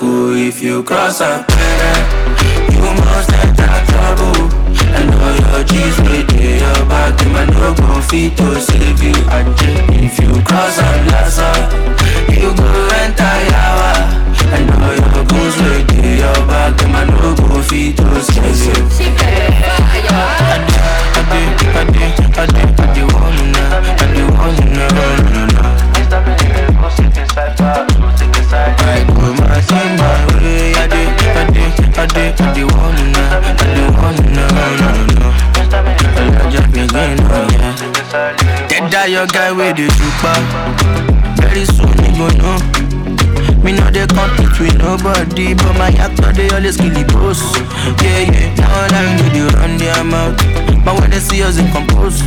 circle if you cross a parent. You must enter trouble. And all your G's with your back, them I no go fit to save you. If you cross a plaza, you go enter yawa. And all your goons with your back, them I no go fit to save you. I did, I did, I did, I did want now, I your guy with the jupa. Very soon you go know. Me know they compete with nobody, but my actor they always kill the boss. Yeah, yeah. Now I know they run their mouth, but when they see us in compose.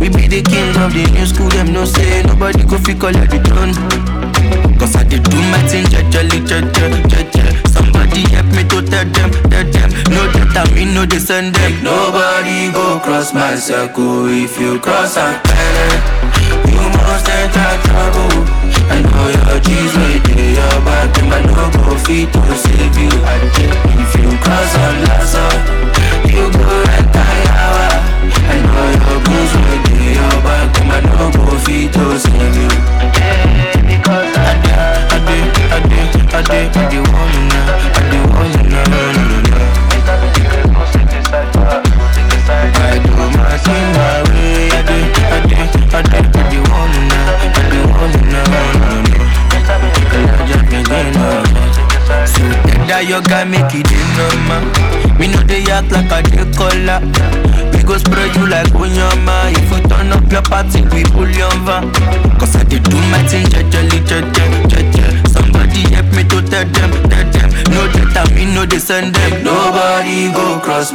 We be the king of the new school, them no say nobody go fi collect the throne. Cause I did do my thing, jajali, jaja, jaja. Somebody help me to tell them, tell them. No that I mean, no they send them. Nobody go cross my circle if you cross a planet. You must enter trouble. I know your G's right there, your back, them I no go fit to save you. If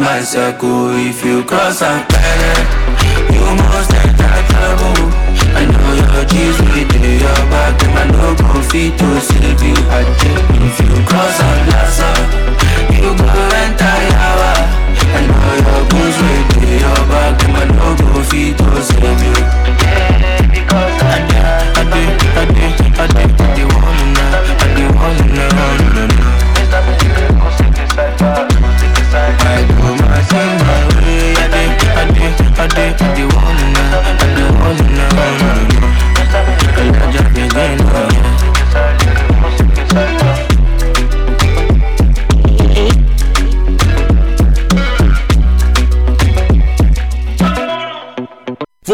my circle if you cross a planet. You must enter trouble. I know your G's with your back, them I no go fit to save you. I if you cross plaza, you go enter yawa. I know your goons with your back, them I no go fit to save you.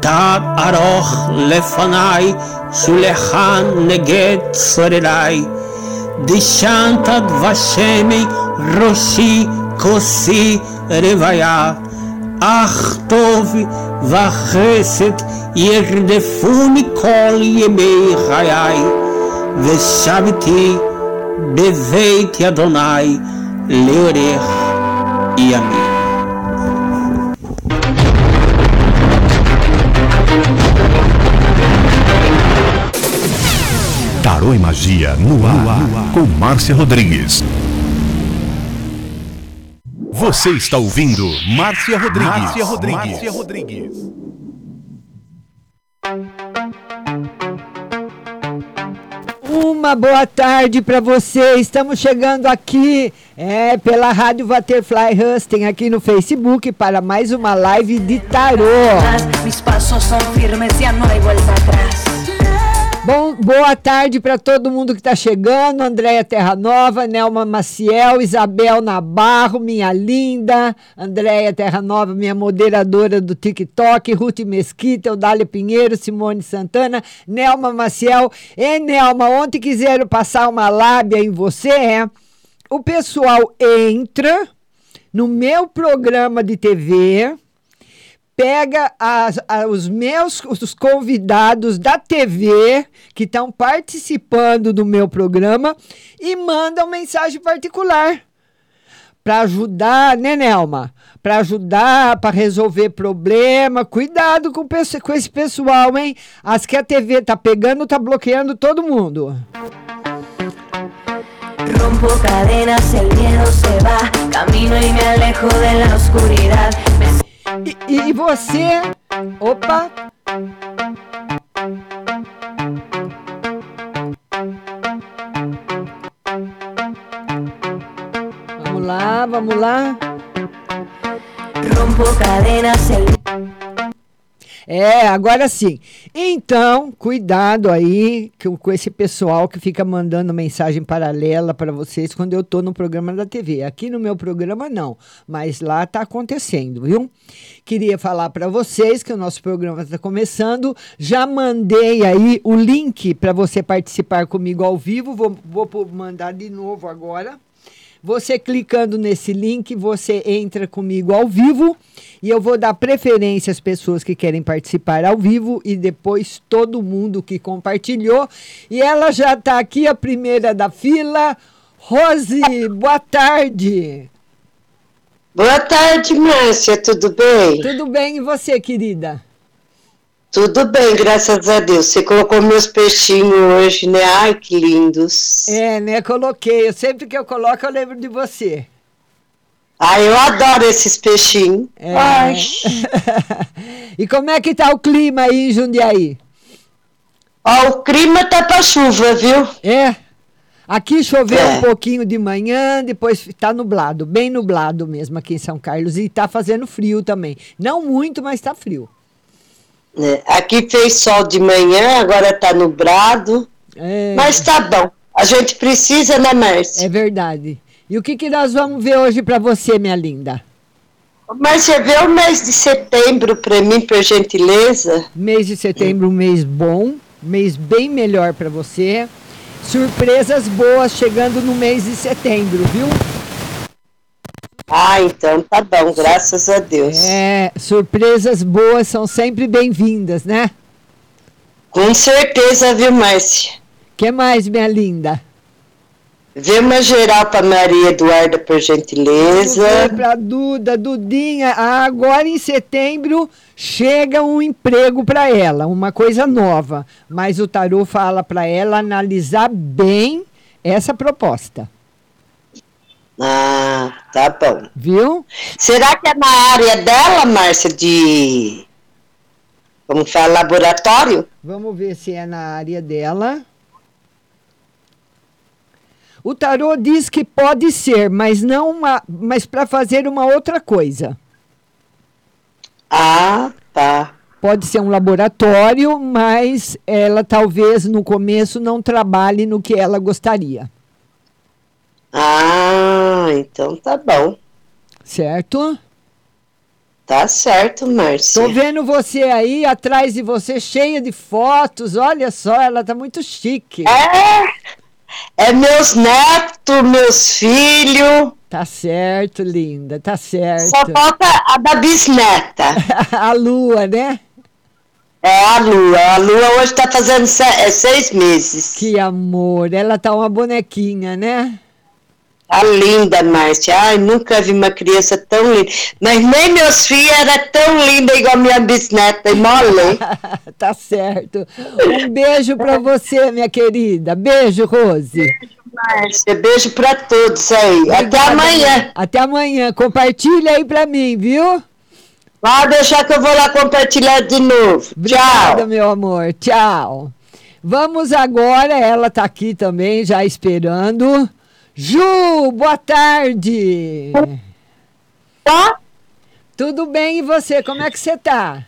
תד ארוך לפניי, שולחן נגד צורריי. דשנת דבשמי ראשי כוסי רוויה. אך טוב וחסד ירדפוני כל ימי חיי, ושבתי בבית אדוני לאורך ימים. Tarô e Magia no ar, com Márcia Rodrigues. Você está ouvindo Márcia Rodrigues. Márcia Rodrigues. Márcia Rodrigues. Uma boa tarde para você. Estamos chegando aqui é, pela Rádio Butterfly Husting aqui no Facebook para mais uma live de tarô. Mis pasos son firmes, ya no hay vuelta atrás. Bom, boa tarde para todo mundo que está chegando. Andréia Terra Nova, Nelma Maciel, Isabel Nabarro, minha linda. Andréia Terra Nova, minha moderadora do TikTok. Ruth Mesquita, Eudália Pinheiro, Simone Santana, Nelma Maciel. E Nelma, ontem quiseram passar uma lábia em você, é? O pessoal entra no meu programa de TV pega as, os meus os convidados da TV que estão participando do meu programa e mandam mensagem particular para ajudar, né, Nelma? Para ajudar, para resolver problema. Cuidado com, com esse pessoal, hein? As que a TV tá pegando, tá bloqueando todo mundo. Rompo cadenas, el miedo se va, camino y me alejo de la oscuridad. Me E, e você? Opa! Vamos lá, vamos lá. Rompo cadenas, É, agora sim. Então, cuidado aí com, com esse pessoal que fica mandando mensagem paralela para vocês quando eu tô no programa da TV. Aqui no meu programa não, mas lá tá acontecendo, viu? Queria falar para vocês que o nosso programa está começando. Já mandei aí o link para você participar comigo ao vivo. Vou, vou mandar de novo agora. Você clicando nesse link, você entra comigo ao vivo e eu vou dar preferência às pessoas que querem participar ao vivo e depois todo mundo que compartilhou. E ela já está aqui, a primeira da fila. Rose, boa tarde. Boa tarde, Márcia, tudo bem? Tudo bem, e você, querida? Tudo bem, graças a Deus. Você colocou meus peixinhos hoje, né? Ai, que lindos. É, né? Coloquei. Eu, sempre que eu coloco, eu lembro de você. Ai, eu adoro esses peixinhos. É. Ai. e como é que tá o clima aí em Jundiaí? Ó, o clima tá pra chuva, viu? É. Aqui choveu É. um pouquinho de manhã, depois tá nublado, bem nublado mesmo aqui em São Carlos. E tá fazendo frio também. Não muito, mas tá frio. É, Aqui fez sol de manhã, agora tá nublado. É, Mas tá bom. A gente precisa, né, Márcia? é verdade. E o que, que nós vamos ver hoje pra você, minha linda? Márcia, vê o mês de setembro pra mim, por gentileza. Mês de setembro, um mês bom, mês bem melhor pra você. Surpresas boas chegando no mês de setembro, viu? Ah, então tá bom, graças a Deus. É, surpresas boas são sempre bem-vindas, né? Com certeza, viu, Márcia? que mais, minha linda? Vê uma geral pra Maria Eduarda, por gentileza. Para Duda, Dudinha, agora em setembro chega um emprego para ela, uma coisa nova. Mas o tarô fala para ela analisar bem essa proposta, Ah, tá bom. viu? Será que é na área dela, Márcia, de. Como fala, laboratório? Vamos ver se é na área dela. O tarô diz que pode ser, mas não uma, mas para fazer uma outra coisa. Ah, tá. Pode ser um laboratório, mas ela talvez no começo não trabalhe no que ela gostaria. Ah, então tá bom. Certo? Tá certo, Márcia. Tô vendo você aí atrás de você cheia de fotos. Olha só, ela tá muito chique. É, é meus netos, meus filhos. Tá certo, linda, tá certo. Só falta a da bisneta. a lua, né? É a lua. A lua hoje tá fazendo é, seis meses. Que amor, ela tá uma bonequinha, né? Tá linda, Márcia. Ai, nunca vi uma criança tão linda. Mas nem meus filhos eram tão linda igual minha bisneta. E mole. tá certo. Um beijo pra você, minha querida. Beijo, Rose. Márcia, beijo pra todos aí. Até Obrigada, amanhã. Até amanhã. Compartilha aí pra mim, viu? Pode deixar que eu vou lá compartilhar de novo. Obrigada, Tchau. meu amor. Tchau. Vamos agora, ela tá aqui também, já esperando. Ju, boa tarde. Tá? Tudo bem e você? Como é que você tá?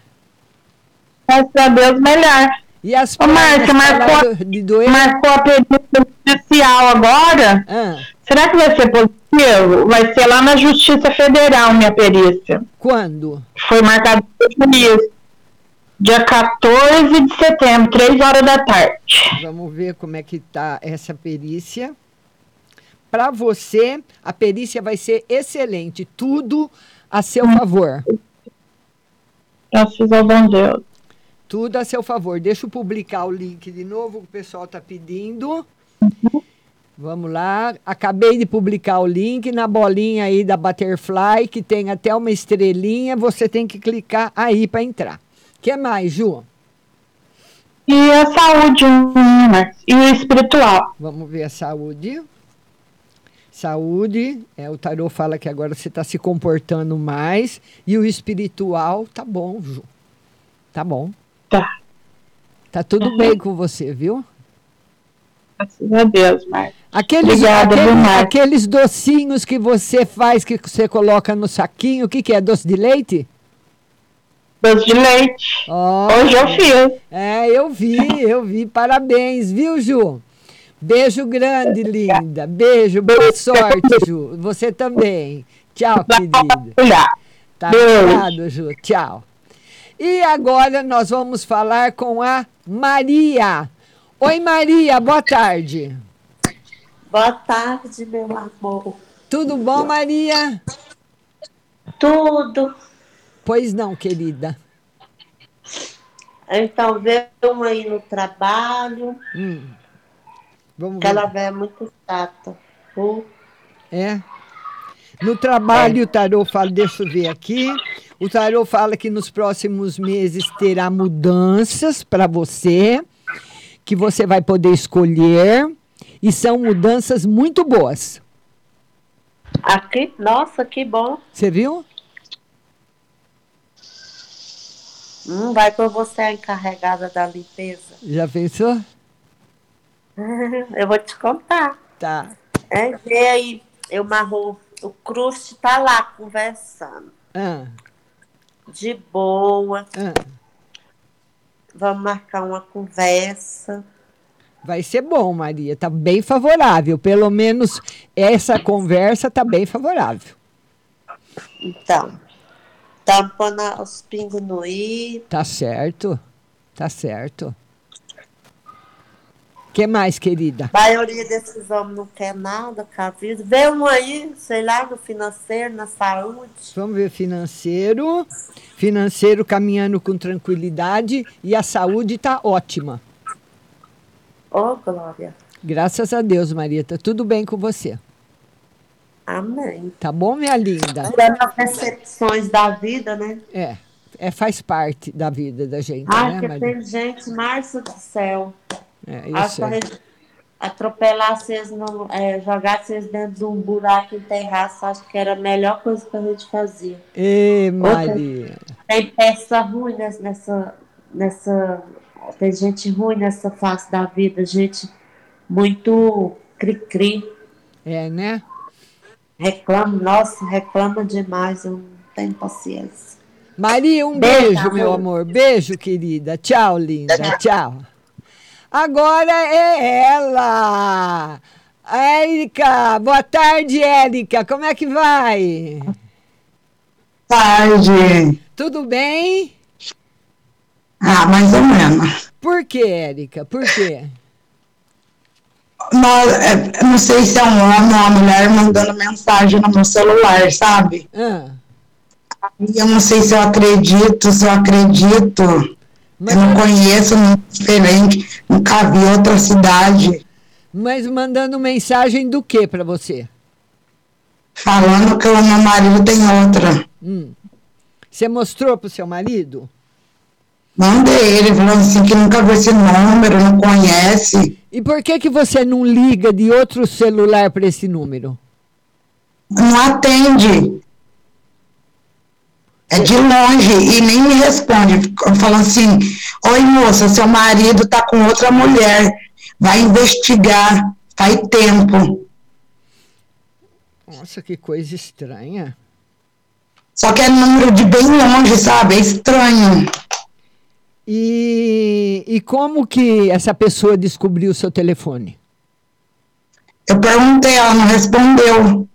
Graças a Deus, melhor. E as Ô, Márcia, marcou, de doer? marcou a perícia judicial agora? Ah, Será que vai ser positivo? Vai ser lá na Justiça Federal, minha perícia. quando? Foi marcado juiz. Dia 14 de setembro, 3 horas da tarde. Vamos ver como é que tá essa perícia. Para você, a perícia vai ser excelente, tudo a seu favor. Graças ao bom Deus. Tudo a seu favor. Deixa eu publicar o link de novo, o pessoal está pedindo. Vamos lá. Acabei de publicar o link na bolinha aí da Butterfly, que tem até uma estrelinha. Você tem que clicar aí para entrar. que mais, Ju? E a saúde, né? e o espiritual. Vamos ver a saúde. Saúde, é, o tarô fala que agora você está se comportando mais. E o espiritual, tá bom, Ju. Tá bom. Tá. Tá tudo bem com você, viu? Graças a Deus, Marcos. Aqueles, Obrigada, aqueles, Marcos? aqueles docinhos que você faz, que você coloca no saquinho, o que, que é? Doce de leite? Doce de leite. Hoje eu fiz. É, eu vi, eu vi. Parabéns, viu, Ju? Beijo grande, linda. Beijo, boa sorte, Ju. Você também. Tchau, querida. Tá ligado, Ju? Tchau. E agora nós vamos falar com a Maria. Oi, Maria, boa tarde. Boa tarde, meu amor. Tudo bom, Maria? Tudo. Pois não, querida. Então, veio uma aí no trabalho, Hum. Vamos que ela ver. é muito chata. viu? É. No trabalho, o tarô fala, deixa eu ver aqui. O tarô fala que nos próximos meses terá mudanças para você, que você vai poder escolher, e são mudanças muito boas. Aqui, nossa, que bom. Você viu? Hum, vai por você a encarregada da limpeza. Já pensou? Eu vou te contar. Tá. É, vê aí, eu marro, o Cruz tá lá conversando. Ah, De boa. ah. Vamos marcar uma conversa. Vai ser bom, Maria. Tá bem favorável. Pelo menos essa conversa tá bem favorável. Então, pondo os pingos no i. Tá certo. Tá certo. Que mais, querida? A maioria desses homens não quer nada com a vida. Vê um aí, sei lá, no financeiro, na saúde. Vamos ver financeiro. Financeiro caminhando com tranquilidade e a saúde tá ótima. Ô, Glória. Graças a Deus, Maria. Tá tudo bem com você. Amém. Tá bom, minha linda? As decepções da vida, né? É, é faz parte da vida da gente, Ai, né, que Maria? tem gente, Márcio do céu. É, a gente atropelar vocês, no, é, jogar vocês dentro de um buraco e enterrar, acho que era a melhor coisa que a gente fazia. Ê, Outra- Maria. Tem peça ruim nessa, nessa. Tem gente ruim nessa face da vida, gente muito cri-cri. É, né? Reclama, nossa, reclama demais, eu não tenho paciência. Maria, um Beijo, beijo, meu amor. Beijo, querida. Tchau, linda. Tchau. Agora é ela. Érica. Boa tarde, Érica. Como é que vai? Tarde. Tudo bem? Ah, mais ou menos. Por que, Érica? Por quê? Nós, é, eu não sei se é um homem ou uma mulher mandando mensagem no meu celular, sabe? Ah, eu não sei se eu acredito, se eu acredito. Eu não conheço, não diferente, nunca vi outra cidade mas mandando mensagem do que para você? falando que o meu marido tem outra. Hum. Você mostrou pro seu marido? Mandei ele, falou assim que nunca viu esse número, não conhece. E por que que você não liga de outro celular para esse número? não atende. É de longe e nem me responde. Falando assim: Oi, moça, seu marido tá com outra mulher. Vai investigar. Faz tempo. Nossa, que coisa estranha. Só que é número de bem longe, sabe? É estranho. E, e como que essa pessoa descobriu o seu telefone? Eu perguntei, ela não respondeu.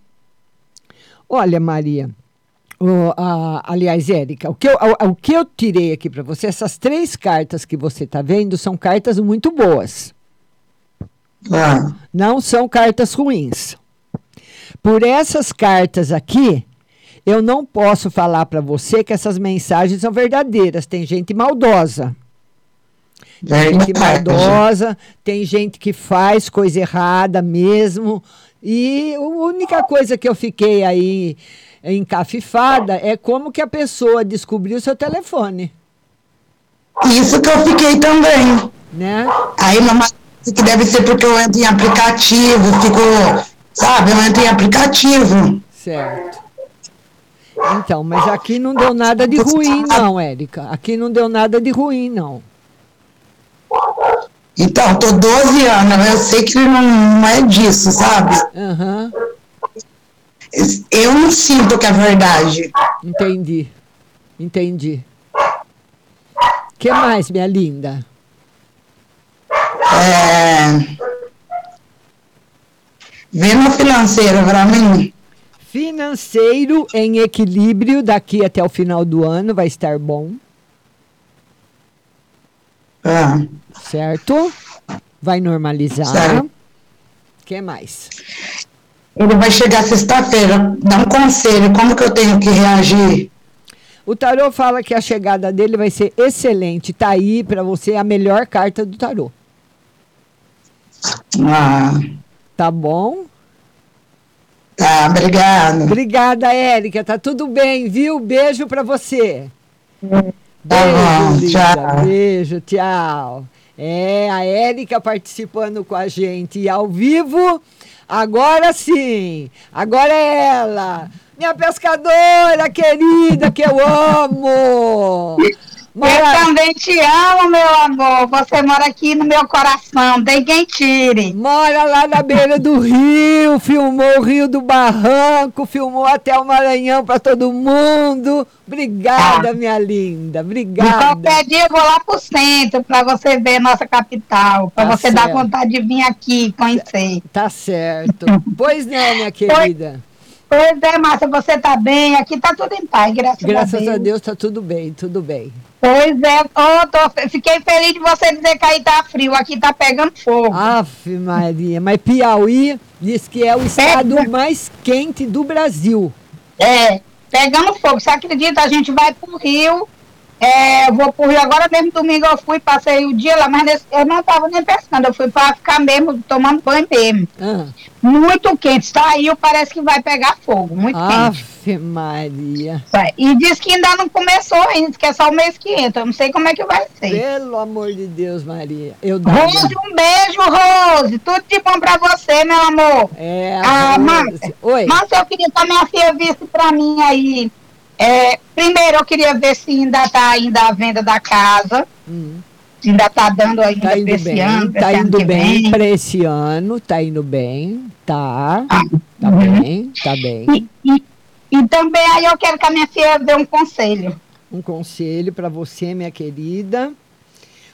Olha, Maria, aliás, Érica, o que eu, o, o que eu tirei aqui para você, essas três cartas que você está vendo são cartas muito boas. Ah, Não são cartas ruins. Por essas cartas aqui, eu não posso falar para você que essas mensagens são verdadeiras. Tem gente maldosa. Tem gente verdade. maldosa, tem gente que faz coisa errada mesmo. E a única coisa que eu fiquei aí encafifada é como que a pessoa descobriu seu telefone, Isso que eu fiquei também. né? Aí disse que deve ser porque eu entro em aplicativo, fico, sabe, eu entro em aplicativo. Certo. Então, mas aqui não deu nada de ruim, não, Érica. Aqui não deu nada de ruim, não. Então, tô 12 anos, eu sei que não, não é disso, sabe? Aham, Eu não sinto que é verdade. entendi. Entendi. que mais, minha linda? É... Vê no financeiro pra mim. Financeiro em equilíbrio daqui até o final do ano vai estar bom, Ah, certo? Vai normalizar. Certo. que mais? Ele vai chegar sexta-feira. Dá um conselho, como que eu tenho que reagir? O tarô fala que a chegada dele vai ser excelente. Tá aí para você a melhor carta do tarô. Ah, Tá bom? tá, obrigado. Obrigada, Érica. Tá tudo bem, viu? Beijo para você. Tá bom, linda. tchau. Beijo, tchau. É, a Érica participando com a gente ao vivo. Agora sim. Agora é ela. Minha pescadora querida que eu amo. Mora- Eu também te amo, meu amor. Você mora aqui no meu coração. Tem quem tire. Mora lá na beira do rio, filmou o Rio do Barranco, filmou até o Maranhão para todo mundo. Obrigada, minha linda. Obrigada. qualquer dia eu vou lá pro centro pra você ver nossa capital. Pra Tá você dar certo. vontade de vir aqui conhecer. Tá certo. Pois não, minha querida. Pois é, Márcia, você tá bem? Aqui tá tudo em paz, graças, Graças a a Deus. Deus tá tudo bem, tudo bem. Pois é, ô, tô- fiquei feliz de você dizer que aí tá frio. Aqui tá pegando fogo. Ave Maria, mas Piauí diz que é o estado mais quente do Brasil. É, pegando fogo. Você acredita? A gente vai pro Rio. É, eu vou pro Rio agora mesmo domingo eu fui, passei o dia lá, mas nesse- eu não tava nem pescando, eu fui pra ficar mesmo, tomando banho mesmo. Ah. Muito quente, saiu, parece que vai pegar fogo, muito quente. Ave Maria. Vai. E diz que ainda não começou ainda, que é só o mês que entra, eu não sei como é que vai ser. Pelo amor de Deus, Maria. Eu Rose, um beijo, Rose. Tudo de bom pra você, meu amor. É, ah, Rose. Márcia. Oi. Márcia, eu queria que a minha filha visse pra mim aí. É, primeiro, eu queria ver se ainda tá ainda a venda da casa. Se ainda tá dando ainda Tá indo esse bem, ano, tá ano indo bem para esse ano, tá indo bem, tá, tá uhum. bem, tá bem. E, e também aí eu quero que a minha filha dê um conselho. Um conselho para você, minha querida.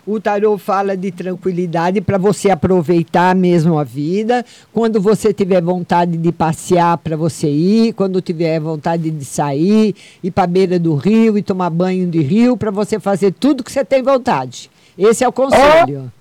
O tarô fala de tranquilidade para você aproveitar mesmo a vida. Quando você tiver vontade de passear para você ir, quando tiver vontade de sair, ir para a beira do rio e tomar banho de rio, para você fazer tudo que você tem vontade. Esse é o conselho.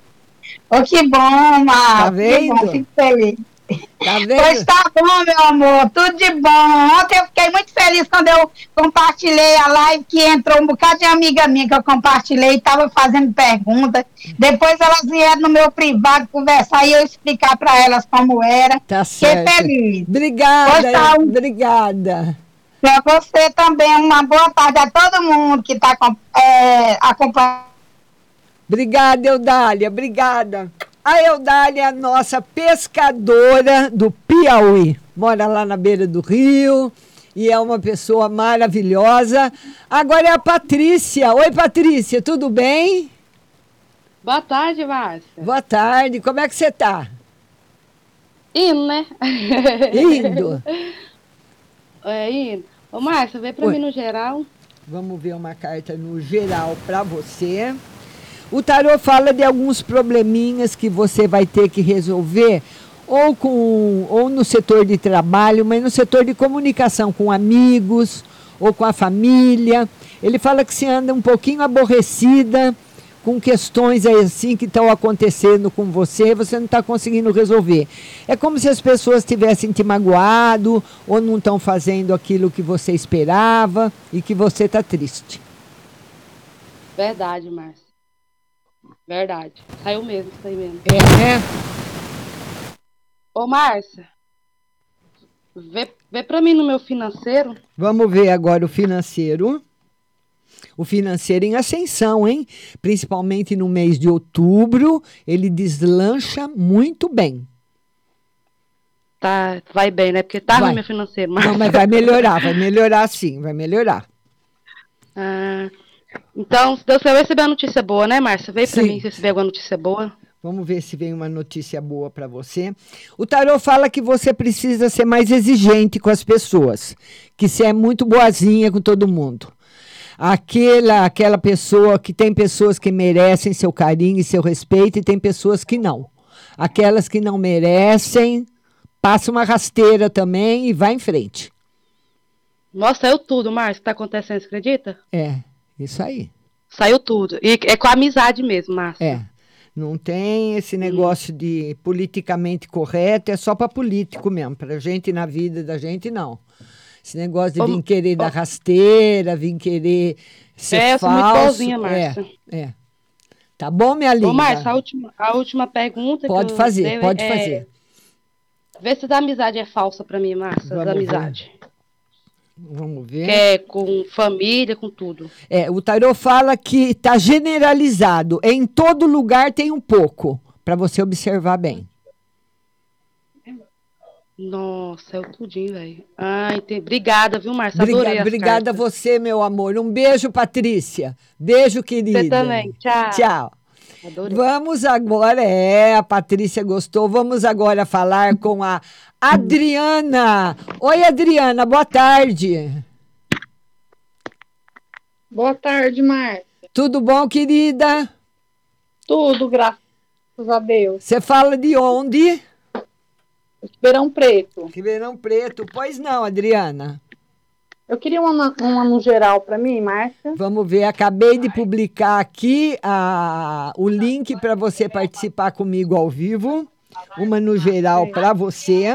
Ô, que bom, Márcia. Tá vendo? Que bom, fico feliz. Tá vendo? Pois tá bom, meu amor, tudo de bom. Ontem eu fiquei muito feliz quando eu compartilhei a live, que entrou um bocado de amiga minha que eu compartilhei e estava fazendo perguntas. Depois elas vieram no meu privado conversar e eu explicar para elas como era. Tá Fiquei certo. feliz. Obrigada, tá, um- obrigada. Para você também, uma boa tarde a todo mundo que está acompanhando. Obrigada, Eudália, obrigada. A Eudália é a nossa pescadora do Piauí. Mora lá na beira do rio e é uma pessoa maravilhosa. Agora é a Patrícia. Oi, Patrícia, tudo bem? Boa tarde, Márcia. Boa tarde, como é que você tá? Indo, né? Indo. É, indo. Ô, Márcia, vê Oi. mim no geral. Vamos ver uma carta no geral para você. O tarô fala de alguns probleminhas que você vai ter que resolver ou com ou no setor de trabalho, mas no setor de comunicação com amigos ou com a família. Ele fala que se anda um pouquinho aborrecida com questões assim que estão acontecendo com você, você não está conseguindo resolver. É como se as pessoas tivessem te magoado ou não estão fazendo aquilo que você esperava e que você está triste. Verdade, Márcia. Verdade. Saiu mesmo, isso aí mesmo. É, né? Ô, Márcia, vê, vê pra mim no meu financeiro. Vamos ver agora o financeiro. O financeiro em ascensão, hein? Principalmente no mês de outubro, ele deslancha muito bem. Tá, vai bem, né? Porque tá Vai. ruim meu financeiro, Márcia. Não, mas vai melhorar, vai melhorar sim, vai melhorar. Ah, então, Deus quiser, eu receber uma notícia boa, né, Márcia? Pra Sim. mim se receber alguma notícia boa. Vamos ver se vem uma notícia boa para você. O tarô fala que você precisa ser mais exigente com as pessoas, que você é muito boazinha com todo mundo. Aquela, aquela pessoa que tem pessoas que merecem seu carinho e seu respeito e tem pessoas que não. Aquelas que não merecem, passa uma rasteira também e vai em frente. Nossa, saiu tudo, Márcia, que tá acontecendo, você acredita? É, isso aí. Saiu tudo. E é com amizade mesmo, Márcia. É. Não tem esse negócio de politicamente correto, é só para político mesmo. Para gente na vida da gente, não. Esse negócio de Ô, vir querer dar rasteira, vir querer ser É, eu sou muito falso. boazinha, Márcia. É, é. Tá bom, minha linda? Ô, Márcia, a última, a última pergunta Pode que eu fazer, tenho pode é- fazer. Vê se a amizade é falsa pra mim, Márcia, da ver. Vamos ver. É com família, com tudo. É, o tarô fala que está generalizado. Em todo lugar tem um pouco, para você observar bem. Nossa, é o tudinho, velho. Ai, tem... obrigada, viu? Briga- Adorei obrigada a você, meu amor. Um beijo, Patrícia. Beijo, querida. Você também. Tchau. Tchau. Adorei. Vamos agora, é, a Patrícia gostou. Vamos agora falar com a Adriana. Oi, Adriana, boa tarde. Boa tarde, Márcia. Tudo bom, querida? Tudo, graças a Deus. Você fala de onde? Ribeirão Preto. Ribeirão Preto. Pois não, Adriana. Eu queria uma, uma no geral para mim, Márcia. Vamos ver, acabei de publicar aqui a, o link para você participar comigo ao vivo. Uma no geral para você.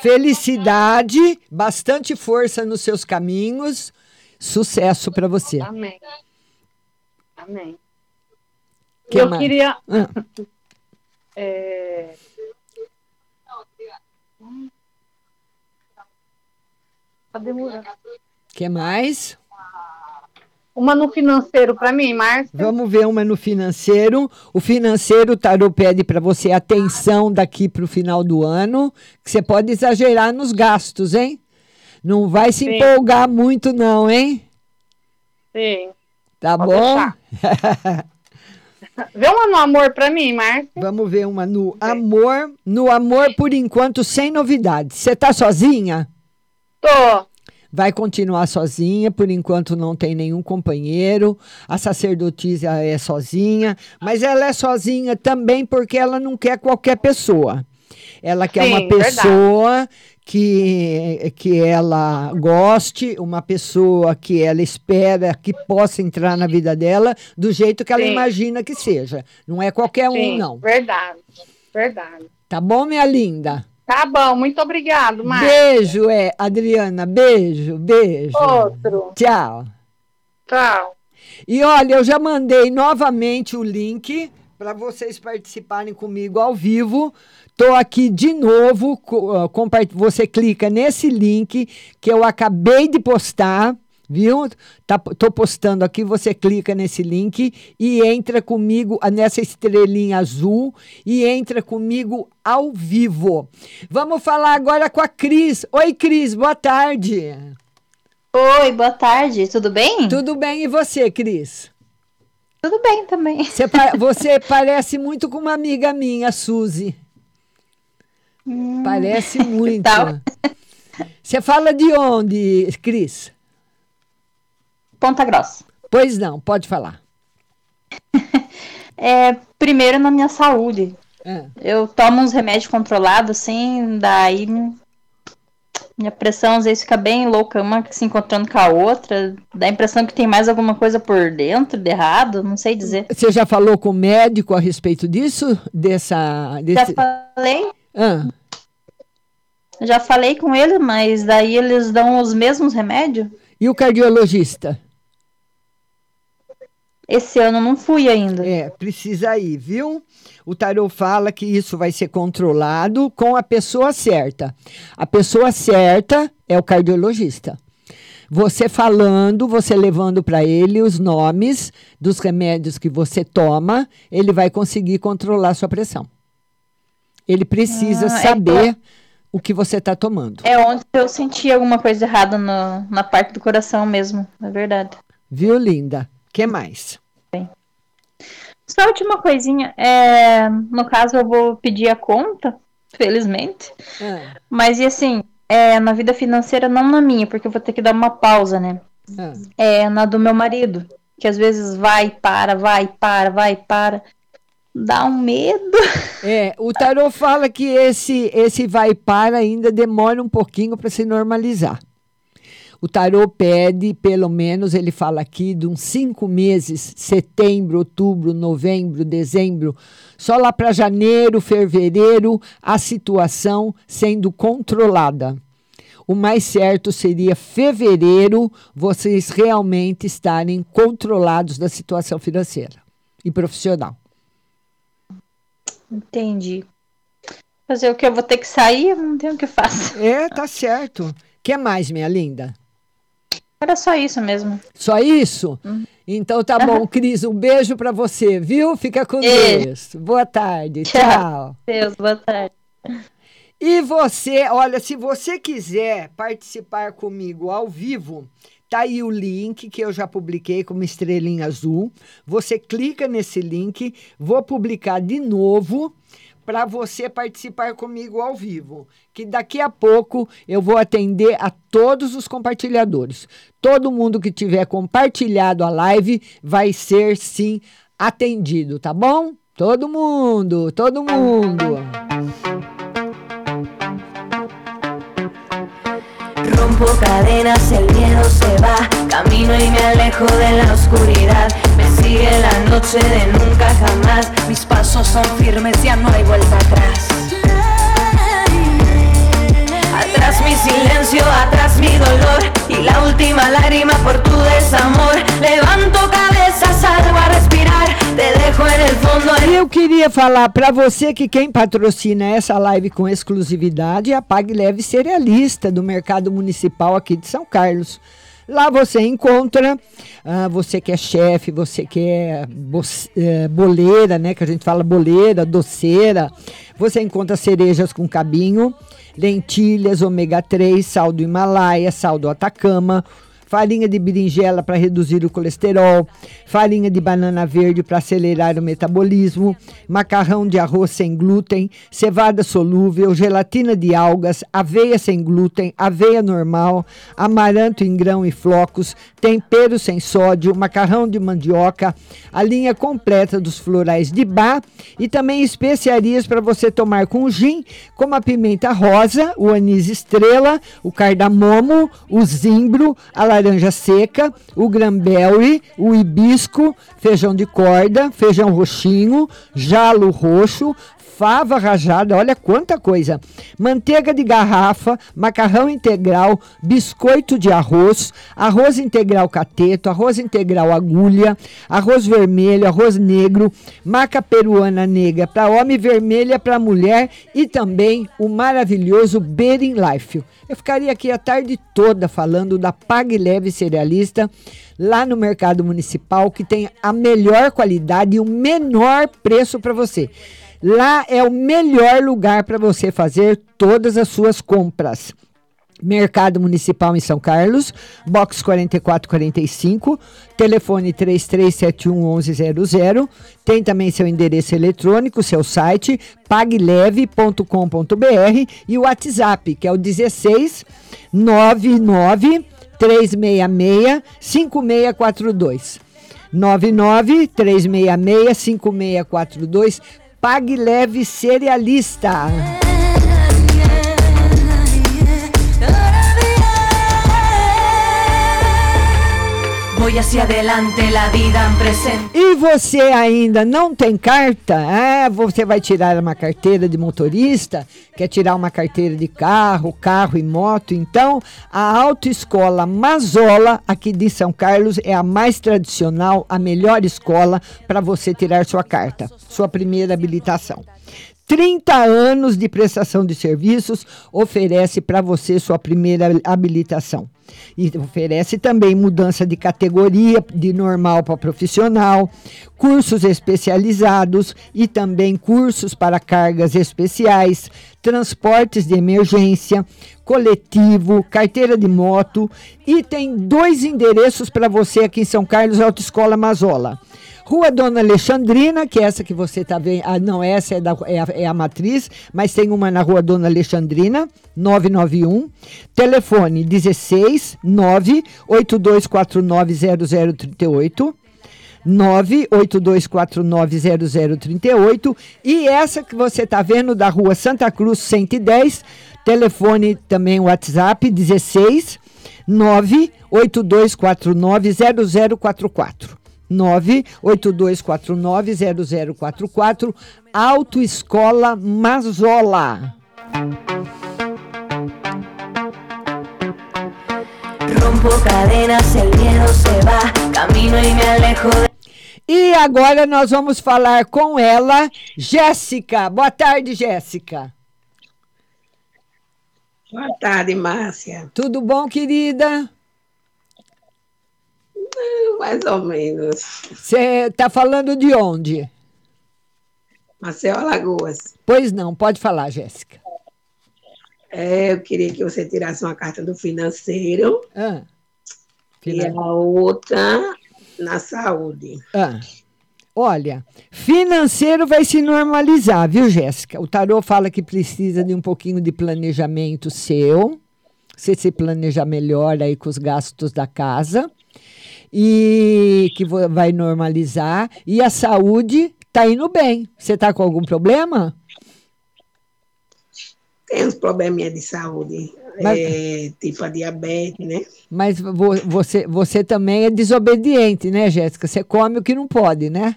Felicidade, bastante força nos seus caminhos. Sucesso para você. Amém. Amém. Que eu mais? queria. Ah. é, Cadê o- que mais? Uma no financeiro para mim, Márcia. Vamos ver uma no financeiro. O financeiro, o tarô pede para você atenção daqui para o final do ano, que você pode exagerar nos gastos, hein? Não vai se Sim. empolgar muito, não, hein? Sim. Tá bom? Vê uma no amor para mim, Márcia. Vamos ver uma no amor. No amor, por enquanto, sem novidades. Você tá sozinha? Tô. Vai continuar sozinha, por enquanto não tem nenhum companheiro. A sacerdotisa é sozinha, mas ela é sozinha também porque ela não quer qualquer pessoa. Ela quer Sim, uma pessoa que, que ela goste, uma pessoa que ela espera que possa entrar na vida dela do jeito que ela Sim. imagina que seja. Não é qualquer um, Sim, não. Verdade. Verdade. Tá bom, minha linda? Tá bom, muito obrigado, Márcia. Beijo, é, Adriana. Beijo, beijo. Outro. Tchau. Tchau. E olha, eu já mandei novamente o link para vocês participarem comigo ao vivo. Tô aqui de novo, ah, você clica nesse link que eu acabei de postar, viu? Tá, tô postando aqui, você clica nesse link e entra comigo ah, nessa estrelinha azul e entra comigo ao vivo. Vamos falar agora com a Cris. Oi, Cris, boa tarde. Oi, boa tarde, tudo bem? Tudo bem, e você, Cris? Tudo bem também. Você, você parece muito com uma amiga minha, Suzy. Parece muito. Tal. Você fala de onde, Cris? Ponta Grossa. Pois não, pode falar. É, primeiro na minha saúde. É. Eu tomo uns remédios controlados, assim, daí minha pressão às vezes fica bem louca, uma se encontrando com a outra. Dá a impressão que tem mais alguma coisa por dentro de errado, não sei dizer. Você já falou com o médico a respeito disso? Dessa. Já Desse... falei, Ah, já falei com ele, mas daí eles dão os mesmos remédios. E o cardiologista? Esse ano não fui ainda. É, precisa ir, viu? O tarô fala que isso vai ser controlado com a pessoa certa. A pessoa certa é o cardiologista. Você falando, você levando para ele os nomes dos remédios que você toma, ele vai conseguir controlar sua pressão. Ele precisa Ah, é saber o que você está tomando. É onde eu senti alguma coisa errada no- na parte do coração mesmo, é verdade. Viu, linda? Que mais? Só a última coisinha, é, no caso eu vou pedir a conta, felizmente, Ah, mas e assim, é, na vida financeira não na minha, porque eu vou ter que dar uma pausa, né? ah. É na do meu marido, que às vezes vai, para, vai, para, vai, para. Dá um medo. É, o tarô fala que esse esse vai e para ainda demora um pouquinho para se normalizar. O tarô pede, pelo menos, ele fala aqui, de uns cinco meses, setembro, outubro, novembro, dezembro, só lá para janeiro, fevereiro, a situação sendo controlada. O mais certo seria fevereiro vocês realmente estarem controlados da situação financeira e profissional. Entendi. Fazer o que eu vou ter que sair, eu não tenho o que faço. É, tá certo. que mais, minha linda? Era só isso mesmo. Só isso? Uhum. Então tá bom, Cris, um beijo para você, viu? Fica com Beijo. Deus. Boa tarde. Tchau. Tchau. Deus, boa tarde. E você, olha, se você quiser participar comigo ao vivo, tá aí o link que eu já publiquei com uma estrelinha azul. Você clica nesse link, vou publicar de novo para você participar comigo ao vivo, que daqui a pouco eu vou atender a todos os compartilhadores. Todo mundo que tiver compartilhado a live vai ser sim atendido, tá bom? Todo mundo, todo mundo. Rompo cadenas, el miedo se va, camino y me alejo de la oscuridad. Sigue la noche de nunca jamás. Mis pasos son firmes, ya no hay vuelta atrás. Atrás mi silencio, atrás mi dolor y la última lágrima por tu desamor. Levanto salgo a respirar, te dejo en el fondo. Eu queria falar para você que quem patrocina essa live com exclusividade é a Pague Leve Cerealista do Mercado Municipal aqui de São Carlos. Lá você encontra, ah, você que é chefe, você que é eh, boleira, né? Que a gente fala boleira, doceira. Você encontra cerejas com cabinho, lentilhas, ômega 3, sal do Himalaia, sal do Atacama, farinha de berinjela para reduzir o colesterol, farinha de banana verde para acelerar o metabolismo, macarrão de arroz sem glúten, cevada solúvel, gelatina de algas, aveia sem glúten, aveia normal, amaranto em grão e flocos, tempero sem sódio, macarrão de mandioca, a linha completa dos florais de bar. E também especiarias para você tomar com gin, como a pimenta rosa, o anis estrela, o cardamomo, o zimbro, a laranja seca, o granberry, o hibisco, feijão de corda, feijão roxinho, jalo roxo, fava rajada, olha quanta coisa. Manteiga de garrafa, macarrão integral, biscoito de arroz, arroz integral cateto, arroz integral agulha, arroz vermelho, arroz negro, maca peruana negra para homem, vermelha para mulher e também o maravilhoso Bering Life. Eu ficaria aqui a tarde toda falando da Pague Leve Cerealista lá no Mercado Municipal, que tem a melhor qualidade e o menor preço para você. Lá é o melhor lugar para você fazer todas as suas compras. Mercado Municipal em São Carlos, box 4445, telefone 3371 Tem também seu endereço eletrônico, seu site pagleve.com.br e o WhatsApp, que é o 16 99 366 5642. 99 366 5642. Pague Leve Cerealista. Voy hacia adelante, la vida en presente. E você ainda não tem carta? É, você vai tirar uma carteira de motorista? Quer tirar uma carteira de carro, carro e moto? Então, a Autoescola Mazola, aqui de São Carlos, é a mais tradicional, a melhor escola para você tirar sua carta, sua primeira habilitação. 30 anos de prestação de serviços oferece para você sua primeira habilitação. E oferece também mudança de categoria de normal para profissional, cursos especializados e também cursos para cargas especiais, transportes de emergência, coletivo, carteira de moto e tem dois endereços para você aqui em São Carlos, Autoescola Mazola. Rua Dona Alexandrina, que é essa que você está vendo. Ah, não, essa é, da, é, a, é a matriz, mas tem uma na Rua Dona Alexandrina, 991. Telefone 16 982490038. 982490038 e essa que você está vendo da Rua Santa Cruz 110, telefone também WhatsApp 16 982490044. 982490044 Autoescola Mazola. Rompo cadenas, el miedo se va, camino y me alejo de... E agora nós vamos falar com ela, Jéssica. Boa tarde, Jéssica. Boa tarde, Márcia. Tudo bom, querida? Mais ou menos. Você está falando de onde? Maceió, Alagoas. Pois não, pode falar, Jéssica. É, eu queria que você tirasse uma carta do financeiro Ah, e a outra na saúde. Ah. Olha, financeiro vai se normalizar, viu, Jéssica? O tarô fala que precisa de um pouquinho de planejamento seu. Você se planejar melhor aí com os gastos da casa. E que vai normalizar. E a saúde tá indo bem. Você tá com algum problema? Tem uns probleminha de saúde, Mas- é, tipo a diabetes, né? Mas vo- você, você também é desobediente, né, Jéssica? Você come o que não pode, né?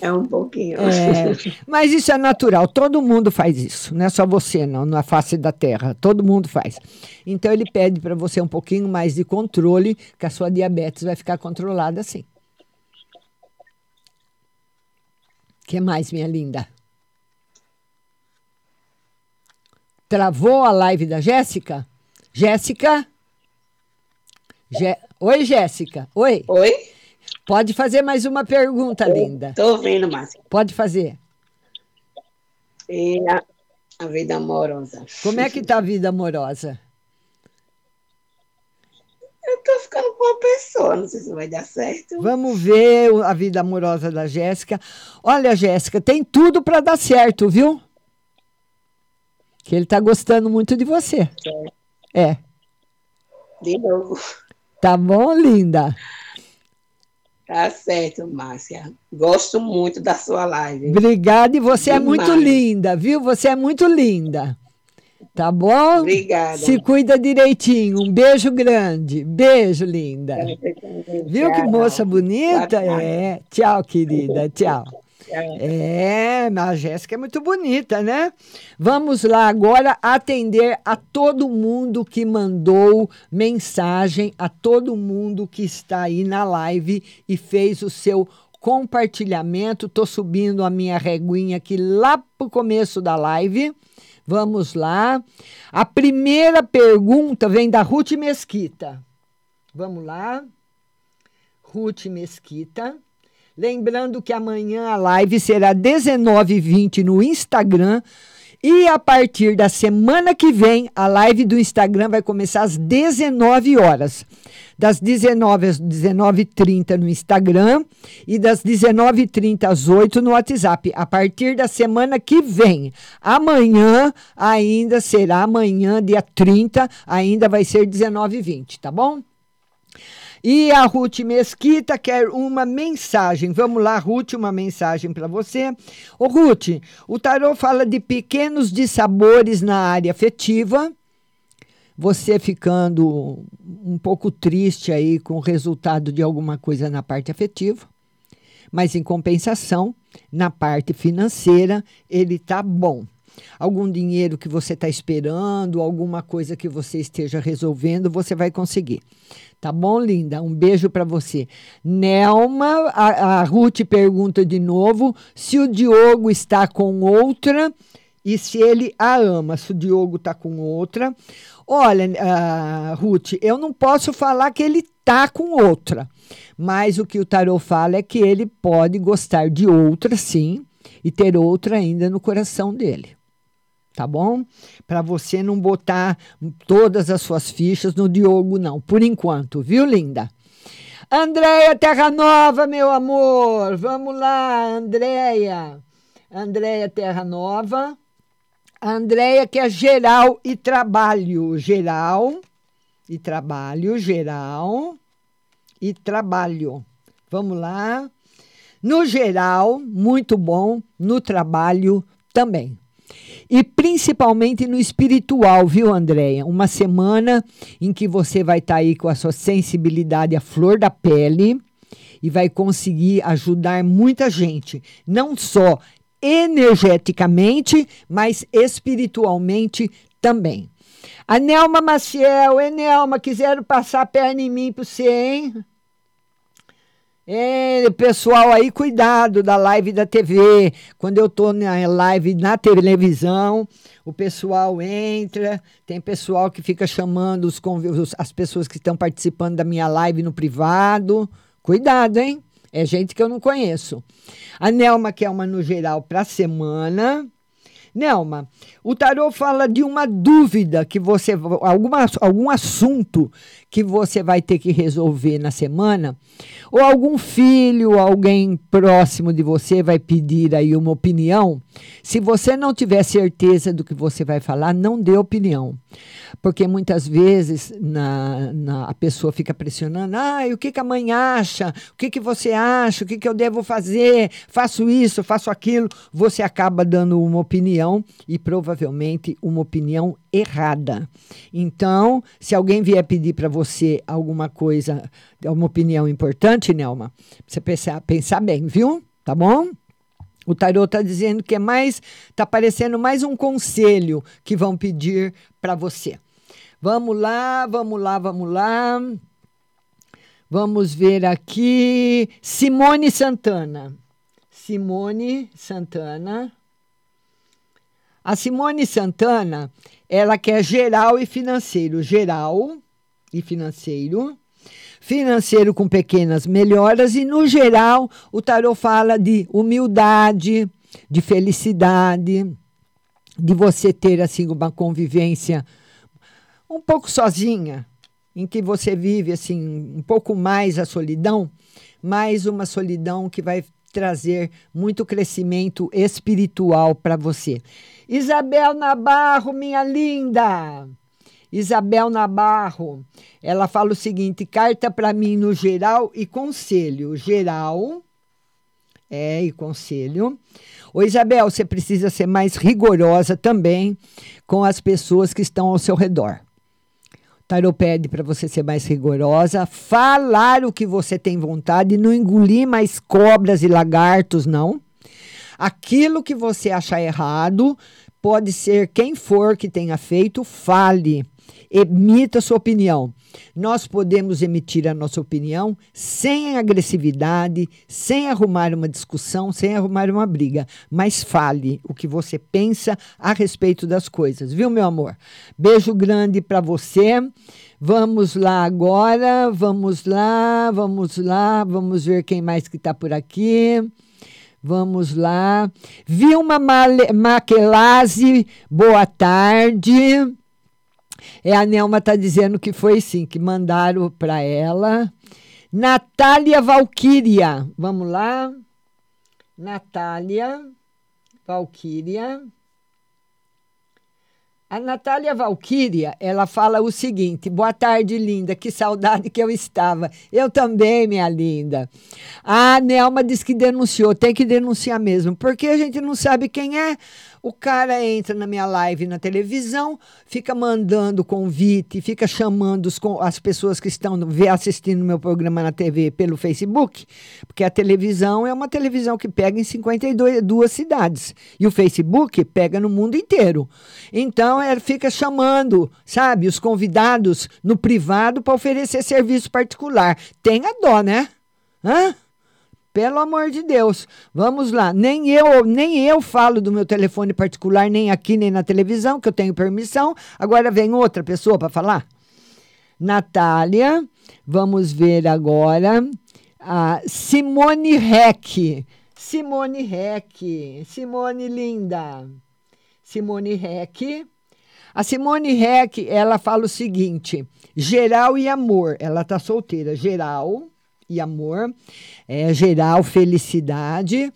É um pouquinho. É, mas isso é natural, todo mundo faz isso, não é só você não, na face da terra, todo mundo faz. Então ele pede para você um pouquinho mais de controle, que a sua diabetes vai ficar controlada assim. que mais, minha linda? Travou a live da Jéssica? Jéssica? Jé- Oi, Jéssica. Oi. Oi. Pode fazer mais uma pergunta, linda. Tô ouvindo, Márcia. Pode fazer. E a, a vida amorosa. Como é que tá a vida amorosa? Eu tô ficando com uma pessoa, não sei se vai dar certo. Vamos ver a vida amorosa da Jéssica. Olha, Jéssica, tem tudo para dar certo, viu? Que ele tá gostando muito de você. É. De novo. Tá bom, linda? Tá certo, Márcia. Gosto muito da sua live. Obrigada, e você é muito Demais. linda, viu? Você é muito linda. Tá bom? Obrigada. Se cuida direitinho. Um beijo grande. Beijo, linda. Viu que moça bonita? É. Tchau, querida. Tchau. É, mas a Jéssica é muito bonita, né? Vamos lá agora atender a todo mundo que mandou mensagem, a todo mundo que está aí na live e fez o seu compartilhamento. Tô subindo a minha reguinha aqui lá pro começo da live. Vamos lá. A primeira pergunta vem da Ruth Mesquita. Vamos lá. Ruth Mesquita. Lembrando que amanhã a live será 19h20 no Instagram. E a partir da semana que vem, a live do Instagram vai começar às 19 horas. Das 19 às 19h30 no Instagram e das 19h30 às 8 no WhatsApp. A partir da semana que vem. Amanhã ainda será amanhã, dia 30, ainda vai ser 19h20, tá bom? E a Ruth Mesquita quer uma mensagem. Vamos lá, Ruth, uma mensagem para você. Ô, Ruth, o tarô fala de pequenos dissabores na área afetiva. Você ficando um pouco triste aí com o resultado de alguma coisa na parte afetiva. Mas em compensação, na parte financeira, ele está bom. Algum dinheiro que você está esperando, alguma coisa que você esteja resolvendo, você vai conseguir. Tá bom, linda? Um beijo para você. Nelma, a, a Ruth pergunta de novo se o Diogo está com outra e se ele a ama. Se o Diogo está com outra. Olha, ah, Ruth, eu não posso falar que ele tá com outra, mas o que o tarô fala é que ele pode gostar de outra, sim, e ter outra ainda no coração dele tá bom? Para você não botar todas as suas fichas no Diogo, não, por enquanto, viu, linda? Andréia Terra Nova, meu amor, vamos lá, Andréia. Andréia Terra Nova. Andréia que é geral e trabalho, geral e trabalho, geral e trabalho. Vamos lá. No geral, muito bom, no trabalho também. E principalmente no espiritual, viu, Andréia? Uma semana em que você vai estar aí com a sua sensibilidade à flor da pele e vai conseguir ajudar muita gente, não só energeticamente, mas espiritualmente também. A Nelma Maciel, e Nelma, quiseram passar a perna em mim para você, hein? É, pessoal aí, cuidado da live da TV. Quando eu tô na live na televisão, o pessoal entra, tem pessoal que fica chamando os, as pessoas que estão participando da minha live no privado. Cuidado, hein? É gente que eu não conheço. A Nelma quer uma no geral para semana. Nelma, o tarô fala de uma dúvida que você. Alguma, algum assunto que você vai ter que resolver na semana, ou algum filho, alguém próximo de você vai pedir aí uma opinião. Se você não tiver certeza do que você vai falar, não dê opinião. Porque muitas vezes na, na- a pessoa fica pressionando, ah, o que, que a mãe acha? O que, que você acha? O que, que eu devo fazer? Faço isso, faço aquilo. Você acaba dando uma opinião e provavelmente uma opinião errada. Então, se alguém vier pedir para você alguma coisa, uma opinião importante, Nelma, você pensar, pensar bem, viu? Tá bom? O tarô está dizendo que é mais, está parecendo mais um conselho que vão pedir para você. Vamos lá, vamos lá, vamos lá. Vamos ver aqui. Simone Santana. Simone Santana. A Simone Santana, ela quer geral e financeiro. Geral e financeiro. Financeiro com pequenas melhoras. E, no geral, o tarô fala de humildade, de felicidade, de você ter assim uma convivência um pouco sozinha, em que você vive assim um pouco mais a solidão, mais uma solidão que vai trazer muito crescimento espiritual para você. Isabel Nabarro, minha linda. Isabel Nabarro, ela fala o seguinte: carta para mim no geral e conselho. Geral, é, e conselho. Ô Isabel, você precisa ser mais rigorosa também com as pessoas que estão ao seu redor. Tarô pede para você ser mais rigorosa, falar o que você tem vontade, não engolir mais cobras e lagartos, não. Aquilo que você achar errado, pode ser quem for que tenha feito, fale, emita sua opinião. Nós podemos emitir a nossa opinião sem agressividade, sem arrumar uma discussão, sem arrumar uma briga, mas fale o que você pensa a respeito das coisas, viu, meu amor? Beijo grande para você. Vamos lá agora, vamos lá, vamos lá, vamos ver quem mais que está por aqui. Vamos lá. Vilma Maquelazzi, boa tarde. É, a Nelma está dizendo que foi sim, que mandaram para ela. Natália Valquíria, vamos lá. Natália Valquíria. A Natália Valquíria, ela fala o seguinte: boa tarde, linda, que saudade que eu estava. Eu também, minha linda. A Nelma diz que denunciou, tem que denunciar mesmo, porque a gente não sabe quem é. O cara entra na minha live na televisão, fica mandando convite, fica chamando as pessoas que estão assistindo meu programa na TV pelo Facebook, porque a televisão é uma televisão que pega em 52 duas cidades e o Facebook pega no mundo inteiro. Então ela fica chamando, sabe, os convidados no privado para oferecer serviço particular. Tenha dó, né? Hã? Pelo amor de Deus, vamos lá. Nem eu, nem eu falo do meu telefone particular, nem aqui, nem na televisão, que eu tenho permissão. Agora vem outra pessoa para falar. Natália, vamos ver agora. A Simone Reck. Simone Reck. Simone linda. Simone Reck. A Simone Reck, ela fala o seguinte: geral e amor. Ela tá solteira, geral e amor, é geral felicidade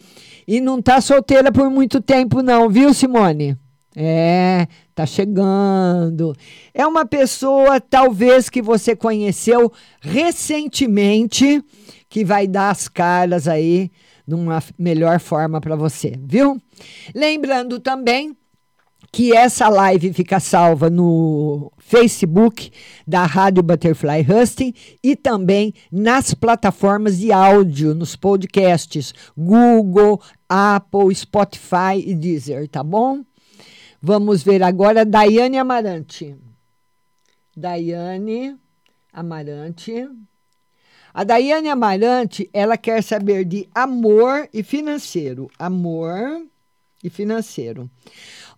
e não tá solteira por muito tempo não, viu, Simone? É, tá chegando. É uma pessoa talvez que você conheceu recentemente que vai dar as caras aí numa melhor forma para você, viu? Lembrando também que essa live fica salva no Facebook da Rádio Butterfly Husting e também nas plataformas de áudio, nos podcasts Google, Apple, Spotify e Deezer, tá bom? Vamos ver agora Daiane Amarante. Daiane Amarante. A Daiane Amarante, ela quer saber de amor e financeiro. Amor e financeiro.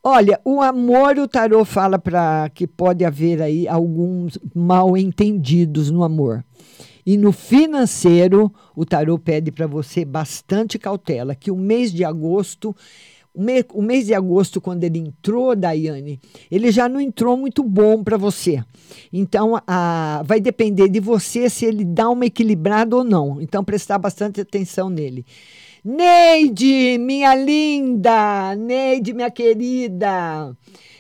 Olha, o amor, o tarô fala para que pode haver aí alguns mal entendidos no amor. E no financeiro, o tarô pede para você bastante cautela, que o mês de agosto o, mês de agosto, quando ele entrou, Daiane, ele já não entrou muito bom para você. Então, a, vai depender de você se ele dá uma equilibrada ou não. Então, prestar bastante atenção nele. Neide, minha linda, Neide, minha querida.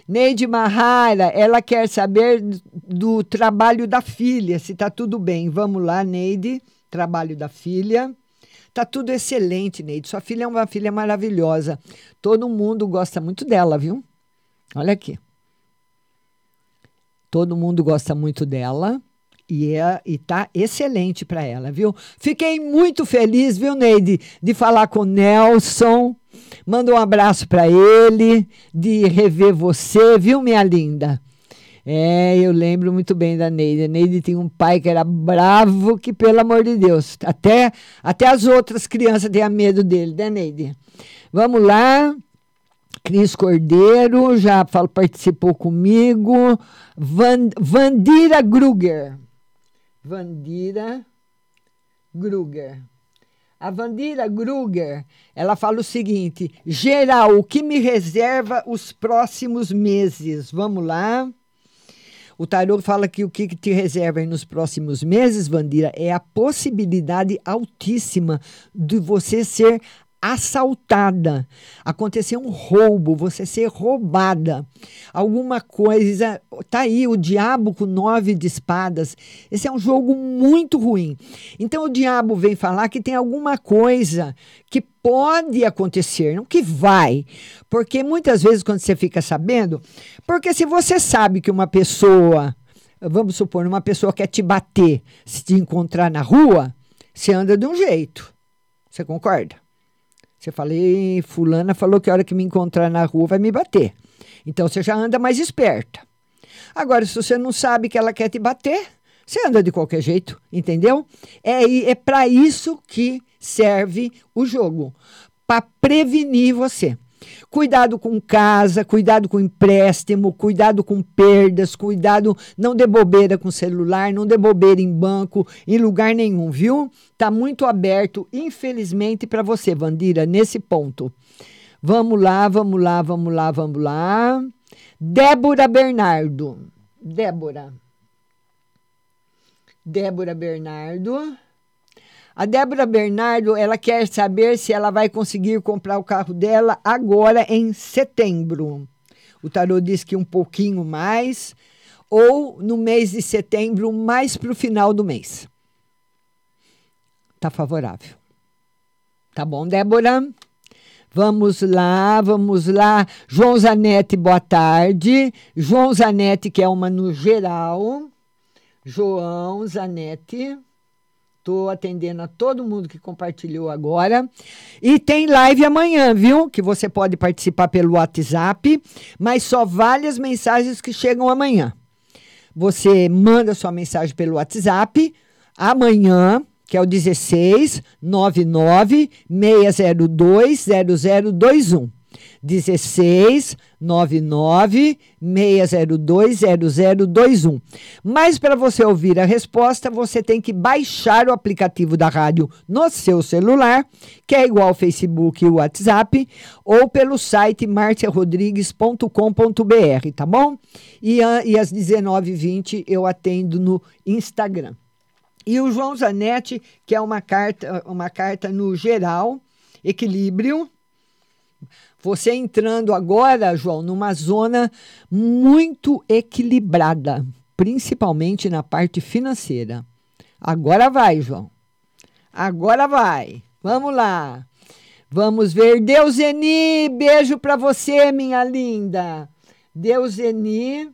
Neide Mahara, ela quer saber do, do trabalho da filha, se está tudo bem. Vamos lá, Neide, trabalho da filha. Tá tudo excelente, Neide. Sua filha é uma filha maravilhosa. Todo mundo gosta muito dela, viu? Olha aqui. Todo mundo gosta muito dela e, é, e tá excelente para ela, viu? Fiquei muito feliz, viu, Neide, de falar com o Nelson. Manda um abraço para ele, de rever você, viu, minha linda? É, eu lembro muito bem da Neide. A Neide tinha um pai que era bravo, que pelo amor de Deus. Até, até as outras crianças tinham medo dele, né, Neide? Vamos lá. Cris Cordeiro já participou comigo. Van, Vandira Gruger. Vandira Gruger. A Vandira Gruger, ela fala o seguinte: geral, o que me reserva os próximos meses? Vamos lá. O tarô fala que o que te reserva nos próximos meses, Vandira, é a possibilidade altíssima de você ser assaltada, acontecer um roubo, você ser roubada, alguma coisa. Tá aí o diabo com nove de espadas. Esse é um jogo muito ruim. Então o diabo vem falar que tem alguma coisa que pode acontecer, não que vai. Porque muitas vezes quando você fica sabendo, porque se você sabe que uma pessoa, vamos supor, uma pessoa quer te bater, se te encontrar na rua, você anda de um jeito. Você concorda? Você fala, "Ei, fulana falou que a hora que me encontrar na rua vai me bater. Então você já anda mais esperta. Agora, se você não sabe que ela quer te bater, você anda de qualquer jeito, entendeu? É, é para isso que serve o jogo para prevenir você. Cuidado com casa, cuidado com empréstimo, cuidado com perdas, cuidado, não dê bobeira com celular, não dê bobeira em banco, em lugar nenhum, viu? Tá muito aberto, infelizmente, para você, Vandira, nesse ponto. Vamos lá, vamos lá, vamos lá, vamos lá. Débora Bernardo. Débora. Débora Bernardo. A Débora Bernardo, ela quer saber se ela vai conseguir comprar o carro dela agora em setembro. O tarô diz que um pouquinho mais, ou no mês de setembro, mais para o final do mês. Tá favorável. Tá bom, Débora? Vamos lá, vamos lá. João Zanetti, boa tarde. João Zanetti, que é uma no geral. João Zanetti. Estou atendendo a todo mundo que compartilhou agora. E tem live amanhã, viu? Que você pode participar pelo WhatsApp, mas só vale as mensagens que chegam amanhã. Você manda sua mensagem pelo WhatsApp amanhã, que é o 16 99 602 0021. 16 99 602 0021. Mas para você ouvir a resposta, você tem que baixar o aplicativo da rádio no seu celular, que é igual ao Facebook e o WhatsApp, ou pelo site marciarodrigues.com.br, tá bom? E, e às 19h20 eu atendo no Instagram. E o João Zanetti, que é uma carta, uma carta no geral, equilíbrio. Você entrando agora, João, numa zona muito equilibrada, principalmente na parte financeira. Agora vai, João. Agora vai. Vamos lá. Vamos ver. Deuseni, beijo para você, minha linda. Deuseni.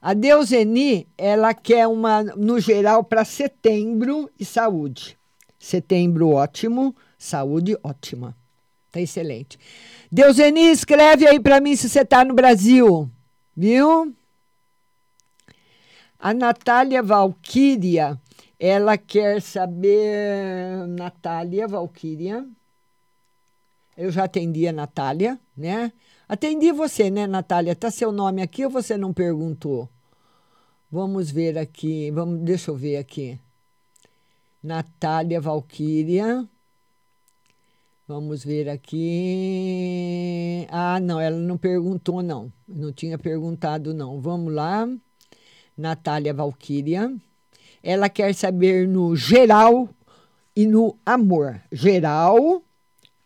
A Deuseni, ela quer uma, no geral, para setembro e saúde. Setembro ótimo, saúde ótima. Tá excelente. Deuseni, escreve aí para mim se você tá no Brasil, viu? A Natália Valquíria, ela quer saber. Natália Valquíria. Eu já atendi a Natália, né? Atendi você, né, Natália? Tá seu nome aqui ou você não perguntou? Vamos ver aqui. Vamos, deixa eu ver aqui. Natália Valquíria. Vamos ver aqui. Ah, não, ela não perguntou, não. Não tinha perguntado, não. Vamos lá. Natália Valquíria. Ela quer saber no geral e no amor. Geral,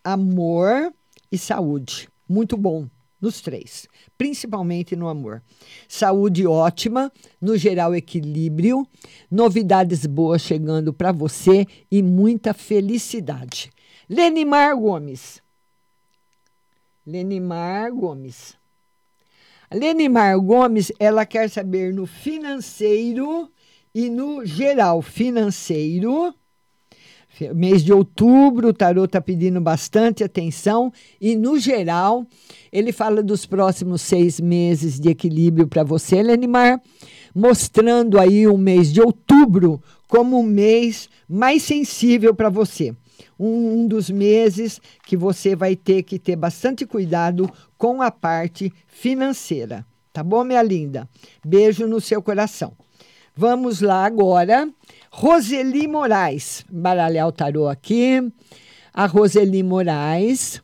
amor e saúde. Muito bom nos três, principalmente no amor. Saúde ótima, no geral equilíbrio, novidades boas chegando para você e muita felicidade. Lenimar Gomes. Lenimar Gomes. Lenimar Gomes, ela quer saber no financeiro e no geral financeiro. Mês de outubro, o tarô está pedindo bastante atenção e, no geral, ele fala dos próximos seis meses de equilíbrio para você, Lenimar, mostrando aí o mês de outubro como o mês mais sensível para você. Um, um dos meses que você vai ter que ter bastante cuidado com a parte financeira. Tá bom, minha linda? Beijo no seu coração. Vamos lá agora. Roseli Moraes, baralhar o tarô aqui. A Roseli Moraes.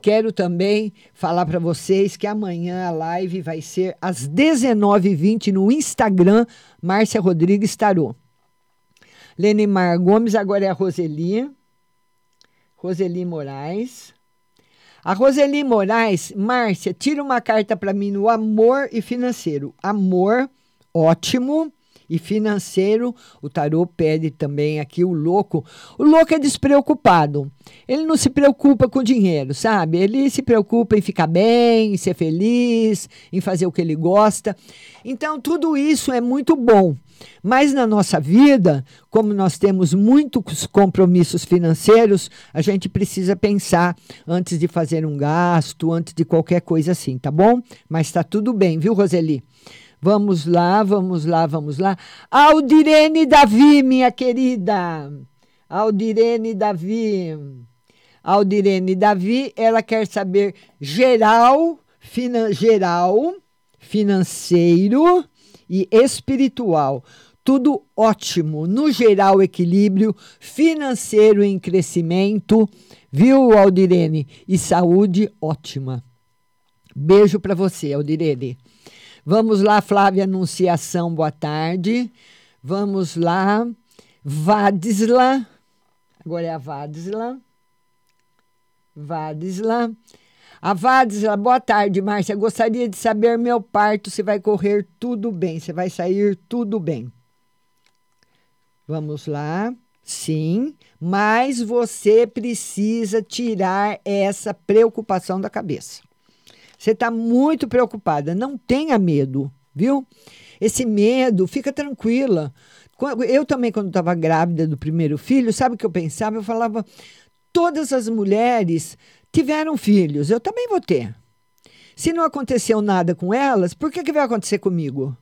Quero também falar para vocês que amanhã a live vai ser às 19h20 no Instagram, Márcia Rodrigues Tarô. Lenimar Gomes, agora é a Roseli. Roseli Moraes. A Roseli Moraes, Márcia, tira uma carta para mim no amor e financeiro. Amor, ótimo. E financeiro, o tarô pede também aqui o louco. O louco é despreocupado. Ele não se preocupa com dinheiro, sabe? Ele se preocupa em ficar bem, em ser feliz, em fazer o que ele gosta. Então, tudo isso é muito bom. Mas na nossa vida, como nós temos muitos compromissos financeiros, a gente precisa pensar antes de fazer um gasto, antes de qualquer coisa assim, tá bom? Mas tá tudo bem, viu, Roseli? Vamos lá, vamos lá, vamos lá. Aldirene Davi, minha querida. Aldirene Davi. Aldirene Davi, ela quer saber geral, finan geral, financeiro e espiritual. Tudo ótimo. No geral, equilíbrio financeiro em crescimento, viu, Aldirene? E saúde ótima. Beijo para você, Aldirene. Vamos lá, Flávia Anunciação, boa tarde. Vamos lá, Vadisla. Agora é a Vadisla. Vadisla. A Vadisla, boa tarde, Márcia. Gostaria de saber meu parto se vai correr tudo bem, se vai sair tudo bem. Vamos lá. Sim, mas você precisa tirar essa preocupação da cabeça. Você está muito preocupada. Não tenha medo, viu? Esse medo, fica tranquila. Eu também, quando estava grávida do primeiro filho, sabe o que eu pensava? Eu falava: todas as mulheres tiveram filhos, eu também vou ter. Se não aconteceu nada com elas, por que, que vai acontecer comigo?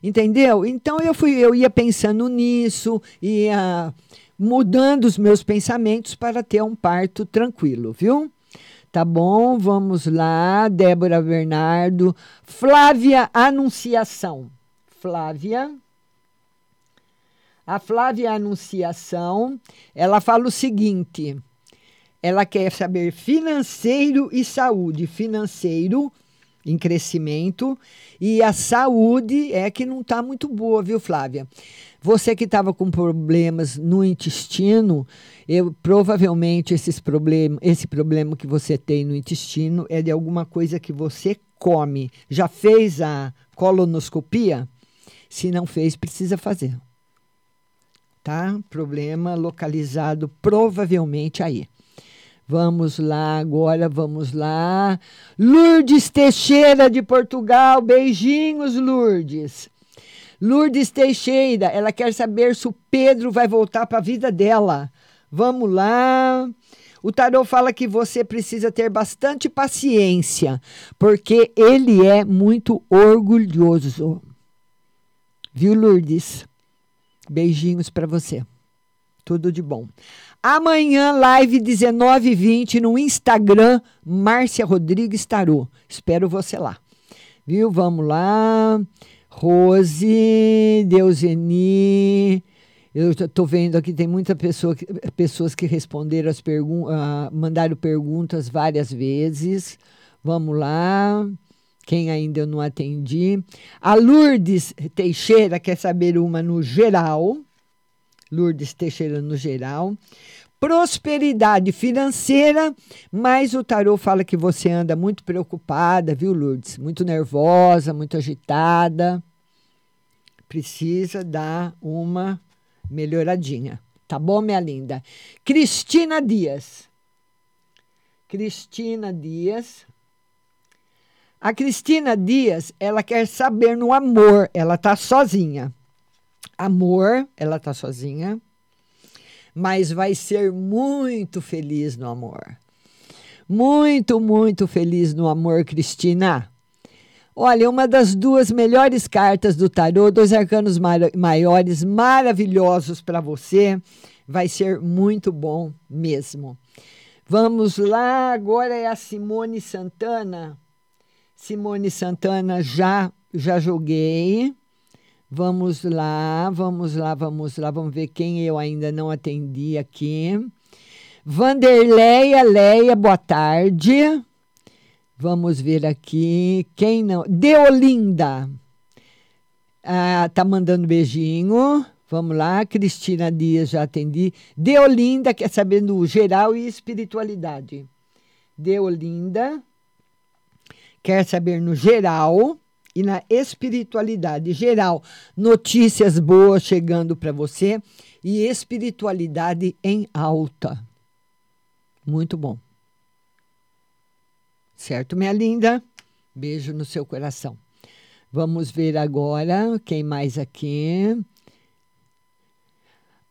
Entendeu? Então eu fui, eu ia pensando nisso, ia mudando os meus pensamentos para ter um parto tranquilo, viu? Tá bom, vamos lá. Débora Bernardo. Flávia Anunciação. Flávia. A Flávia Anunciação, ela fala o seguinte: ela quer saber financeiro e saúde. Financeiro em crescimento e a saúde é que não está muito boa, viu, Flávia? Você que estava com problemas no intestino, eu provavelmente esses problem, esse problema que você tem no intestino é de alguma coisa que você come. Já fez a colonoscopia? Se não fez, precisa fazer. Tá? Problema localizado provavelmente aí. Vamos lá agora, vamos lá. Lourdes Teixeira de Portugal, beijinhos, Lourdes. Lourdes Teixeira, ela quer saber se o Pedro vai voltar para a vida dela. Vamos lá. O tarô fala que você precisa ter bastante paciência, porque ele é muito orgulhoso. Viu, Lourdes? Beijinhos para você. Tudo de bom. Amanhã, live 19h20 no Instagram, Márcia Rodrigues Tarô. Espero você lá. Viu? Vamos lá. Rose, Deuseni, Eu estou vendo aqui, tem muitas pessoa, pessoas que responderam as perguntas, mandaram perguntas várias vezes. Vamos lá. Quem ainda eu não atendi. A Lourdes Teixeira quer saber uma no geral. Lourdes Teixeira no geral. Prosperidade financeira, mas o tarô fala que você anda muito preocupada, viu, Lourdes? Muito nervosa, muito agitada. Precisa dar uma melhoradinha. Tá bom, minha linda? Cristina Dias. Cristina Dias. A Cristina Dias, ela quer saber no amor, ela tá sozinha. Amor, ela tá sozinha, mas vai ser muito feliz no amor. Muito, muito feliz no amor, Cristina. Olha, uma das duas melhores cartas do tarô, dois arcanos maiores, maravilhosos para você. Vai ser muito bom mesmo. Vamos lá, agora é a Simone Santana. Simone Santana já já joguei. Vamos lá, vamos lá, vamos lá, vamos ver quem eu ainda não atendi aqui. Vanderleia Leia, boa tarde. Vamos ver aqui. Quem não? Deolinda. Ah, tá mandando beijinho. Vamos lá. Cristina Dias, já atendi. Deolinda, quer saber do geral e espiritualidade. Deolinda quer saber no geral e na espiritualidade geral. Notícias boas chegando para você e espiritualidade em alta. Muito bom. Certo, minha linda? Beijo no seu coração. Vamos ver agora quem mais aqui.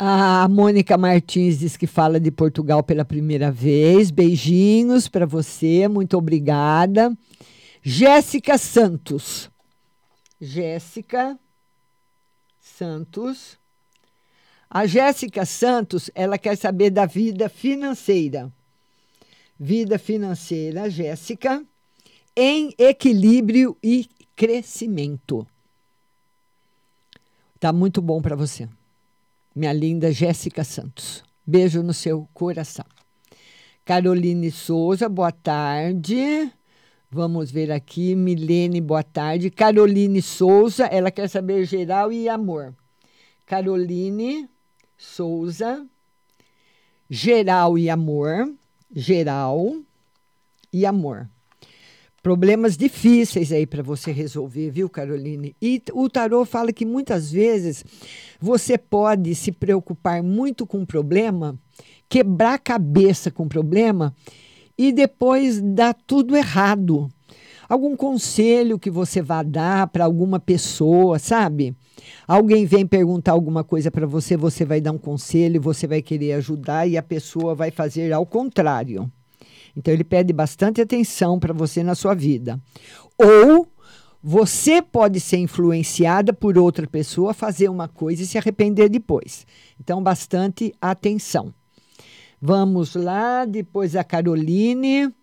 A Mônica Martins diz que fala de Portugal pela primeira vez. Beijinhos para você, muito obrigada. Jéssica Santos. Jéssica Santos. A Jéssica Santos, ela quer saber da vida financeira. Vida financeira, Jéssica, em equilíbrio e crescimento. Tá muito bom para você. Minha linda Jéssica Santos. Beijo no seu coração. Caroline Souza, boa tarde. Vamos ver aqui. Milene, boa tarde. Caroline Souza, ela quer saber geral e amor. Caroline Souza, geral e amor. Geral e amor. Problemas difíceis aí para você resolver, viu, Caroline? E o tarô fala que muitas vezes você pode se preocupar muito com o problema, quebrar cabeça com o problema e depois dar tudo errado. Algum conselho que você vá dar para alguma pessoa, sabe? Alguém vem perguntar alguma coisa para você, você vai dar um conselho, você vai querer ajudar e a pessoa vai fazer ao contrário. Então ele pede bastante atenção para você na sua vida. Ou você pode ser influenciada por outra pessoa fazer uma coisa e se arrepender depois. Então bastante atenção. Vamos lá, depois a Caroline.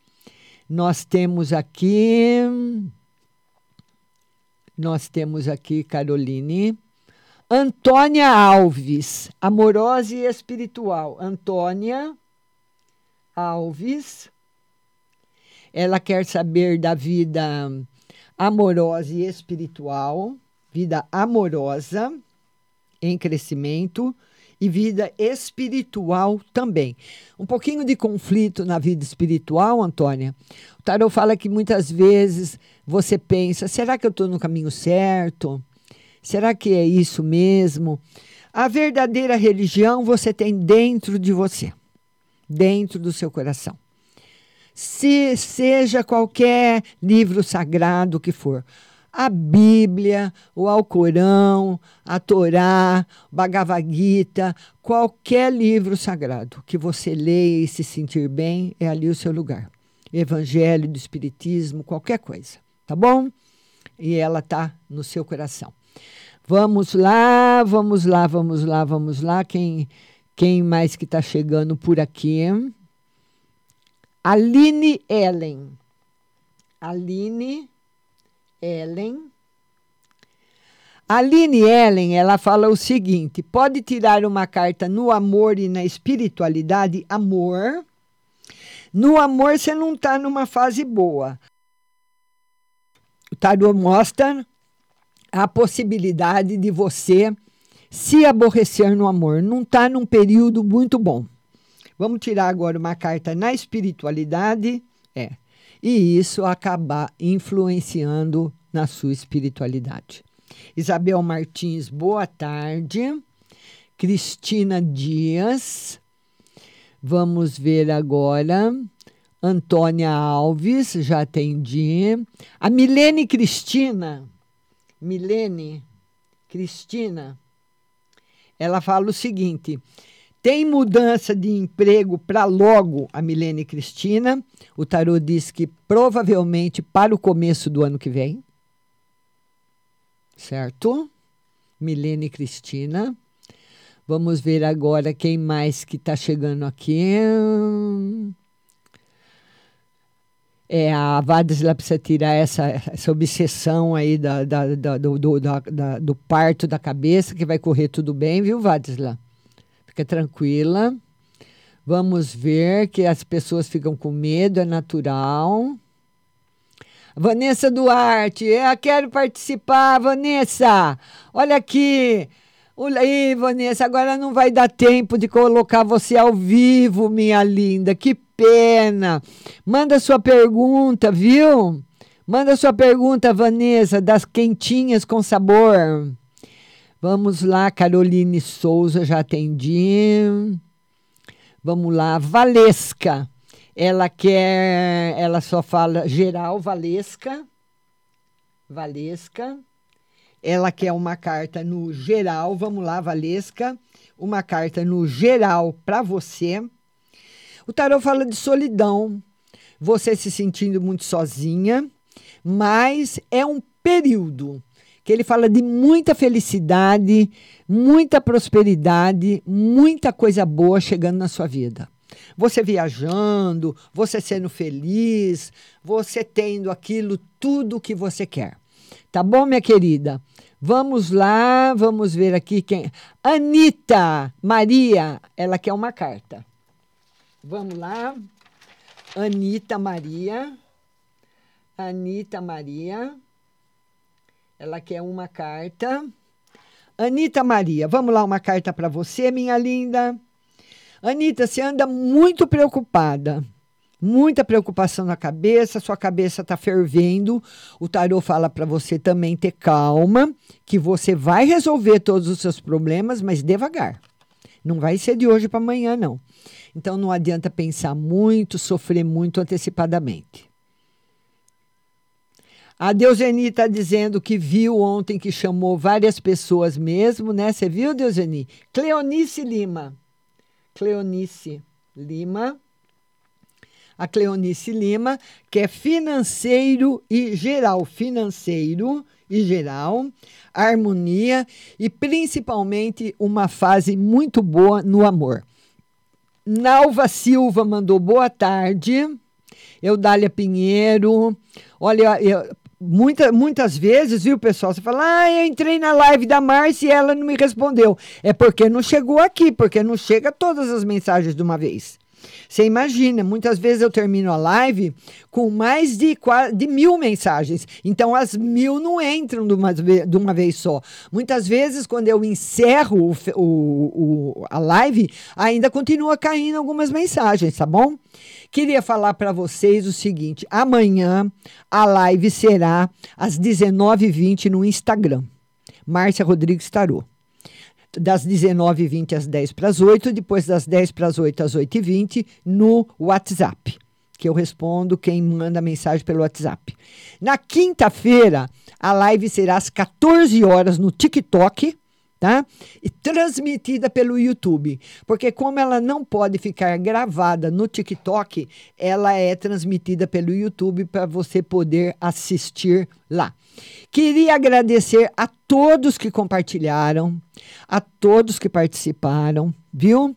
Nós temos aqui nós temos aqui Caroline. Antônia Alves, amorosa e espiritual. Antônia Alves. Ela quer saber da vida amorosa e espiritual, vida amorosa em crescimento e vida espiritual também. Um pouquinho de conflito na vida espiritual, Antônia. O tarot fala que muitas vezes você pensa: será que eu estou no caminho certo? Será que é isso mesmo? A verdadeira religião você tem dentro de você, dentro do seu coração. Se seja qualquer livro sagrado que for, a Bíblia, o Alcorão, a Torá, o Bhagavad Gita, qualquer livro sagrado que você leia e se sentir bem, é ali o seu lugar. Evangelho do Espiritismo, qualquer coisa, tá bom? E ela tá no seu coração. Vamos lá, vamos lá, vamos lá, vamos lá. Quem, quem mais que está chegando por aqui? Aline Ellen. Aline Ellen. Aline Ellen, ela fala o seguinte: pode tirar uma carta no amor e na espiritualidade? Amor. No amor, você não está numa fase boa. O tarô mostra a possibilidade de você se aborrecer no amor. Não está num período muito bom. Vamos tirar agora uma carta na espiritualidade. E isso acabar influenciando na sua espiritualidade. Isabel Martins, boa tarde. Cristina Dias. Vamos ver agora. Antônia Alves, já atendi. A Milene Cristina. Milene Cristina. Ela fala o seguinte: tem mudança de emprego para logo a Milene Cristina. O tarô diz que provavelmente para o começo do ano que vem. Certo? Milene Cristina. Vamos ver agora quem mais que está chegando aqui. É, a Vadisla precisa tirar essa, essa obsessão aí da, da, da, do, do, da, do parto da cabeça, que vai correr tudo bem, viu, Vadisla? Fica tranquila. Vamos ver que as pessoas ficam com medo, é natural. Vanessa Duarte, eu quero participar, Vanessa. Olha aqui. Olha aí, Vanessa, agora não vai dar tempo de colocar você ao vivo, minha linda. Que pena. Manda sua pergunta, viu? Manda sua pergunta, Vanessa, das quentinhas com sabor. Vamos lá, Caroline Souza, já atendi. Vamos lá, Valesca. Ela quer, ela só fala geral, Valesca. Valesca. Ela quer uma carta no geral. Vamos lá, Valesca. Uma carta no geral para você. O tarot fala de solidão, você se sentindo muito sozinha, mas é um período que ele fala de muita felicidade, muita prosperidade, muita coisa boa chegando na sua vida. Você viajando, você sendo feliz, você tendo aquilo tudo que você quer. Tá bom, minha querida? Vamos lá, vamos ver aqui quem. Anitta Maria, ela quer uma carta. Vamos lá. Anitta Maria. Anitta Maria. Ela quer uma carta. Anitta Maria, vamos lá, uma carta para você, minha linda. Anitta, você anda muito preocupada. Muita preocupação na cabeça, sua cabeça está fervendo. O tarô fala para você também ter calma, que você vai resolver todos os seus problemas, mas devagar. Não vai ser de hoje para amanhã, não. Então não adianta pensar muito, sofrer muito antecipadamente. A Deuseni está dizendo que viu ontem que chamou várias pessoas mesmo, né? Você viu, Deuseni? Cleonice Lima. Cleonice Lima. A Cleonice Lima, que é financeiro e geral. Financeiro e geral, harmonia e principalmente uma fase muito boa no amor. Nalva Silva mandou boa tarde. Eudália Pinheiro. Olha, eu, muita, muitas vezes, viu, pessoal? Você fala, ah, eu entrei na live da Márcia e ela não me respondeu. É porque não chegou aqui, porque não chega todas as mensagens de uma vez. Você imagina, muitas vezes eu termino a live com mais de, de mil mensagens. Então, as mil não entram de uma, de uma vez só. Muitas vezes, quando eu encerro o, o, a live, ainda continua caindo algumas mensagens, tá bom? Queria falar para vocês o seguinte: amanhã a live será às 19h20 no Instagram. Márcia Rodrigues Tarô das 19h20 às 10 para as 8, depois das 10 para as 8 às 8h20 no WhatsApp, que eu respondo quem manda mensagem pelo WhatsApp. Na quinta-feira, a live será às 14 horas no TikTok, tá? E transmitida pelo YouTube, porque como ela não pode ficar gravada no TikTok, ela é transmitida pelo YouTube para você poder assistir lá. Queria agradecer a todos que compartilharam, a todos que participaram, viu?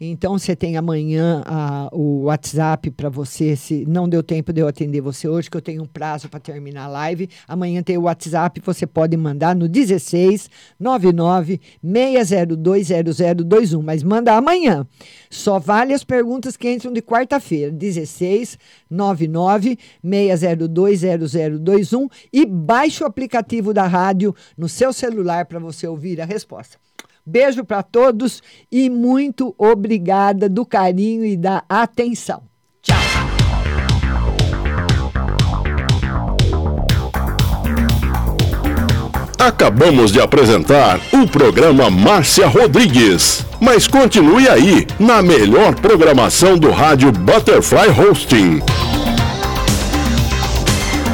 Então você tem amanhã a- o WhatsApp para você, se não deu tempo de eu atender você hoje, que eu tenho um prazo para terminar a live. Amanhã tem o WhatsApp, você pode mandar no 16 99 602 0021, mas manda amanhã. Só vale as perguntas que entram de quarta-feira, 16 99 602 0021 e baixe o aplicativo da rádio no seu celular para você ouvir a resposta. Beijo para todos e muito obrigada do carinho e da atenção. Acabamos de apresentar o programa Márcia Rodrigues. Mas continue aí, na melhor programação do rádio Butterfly Hosting.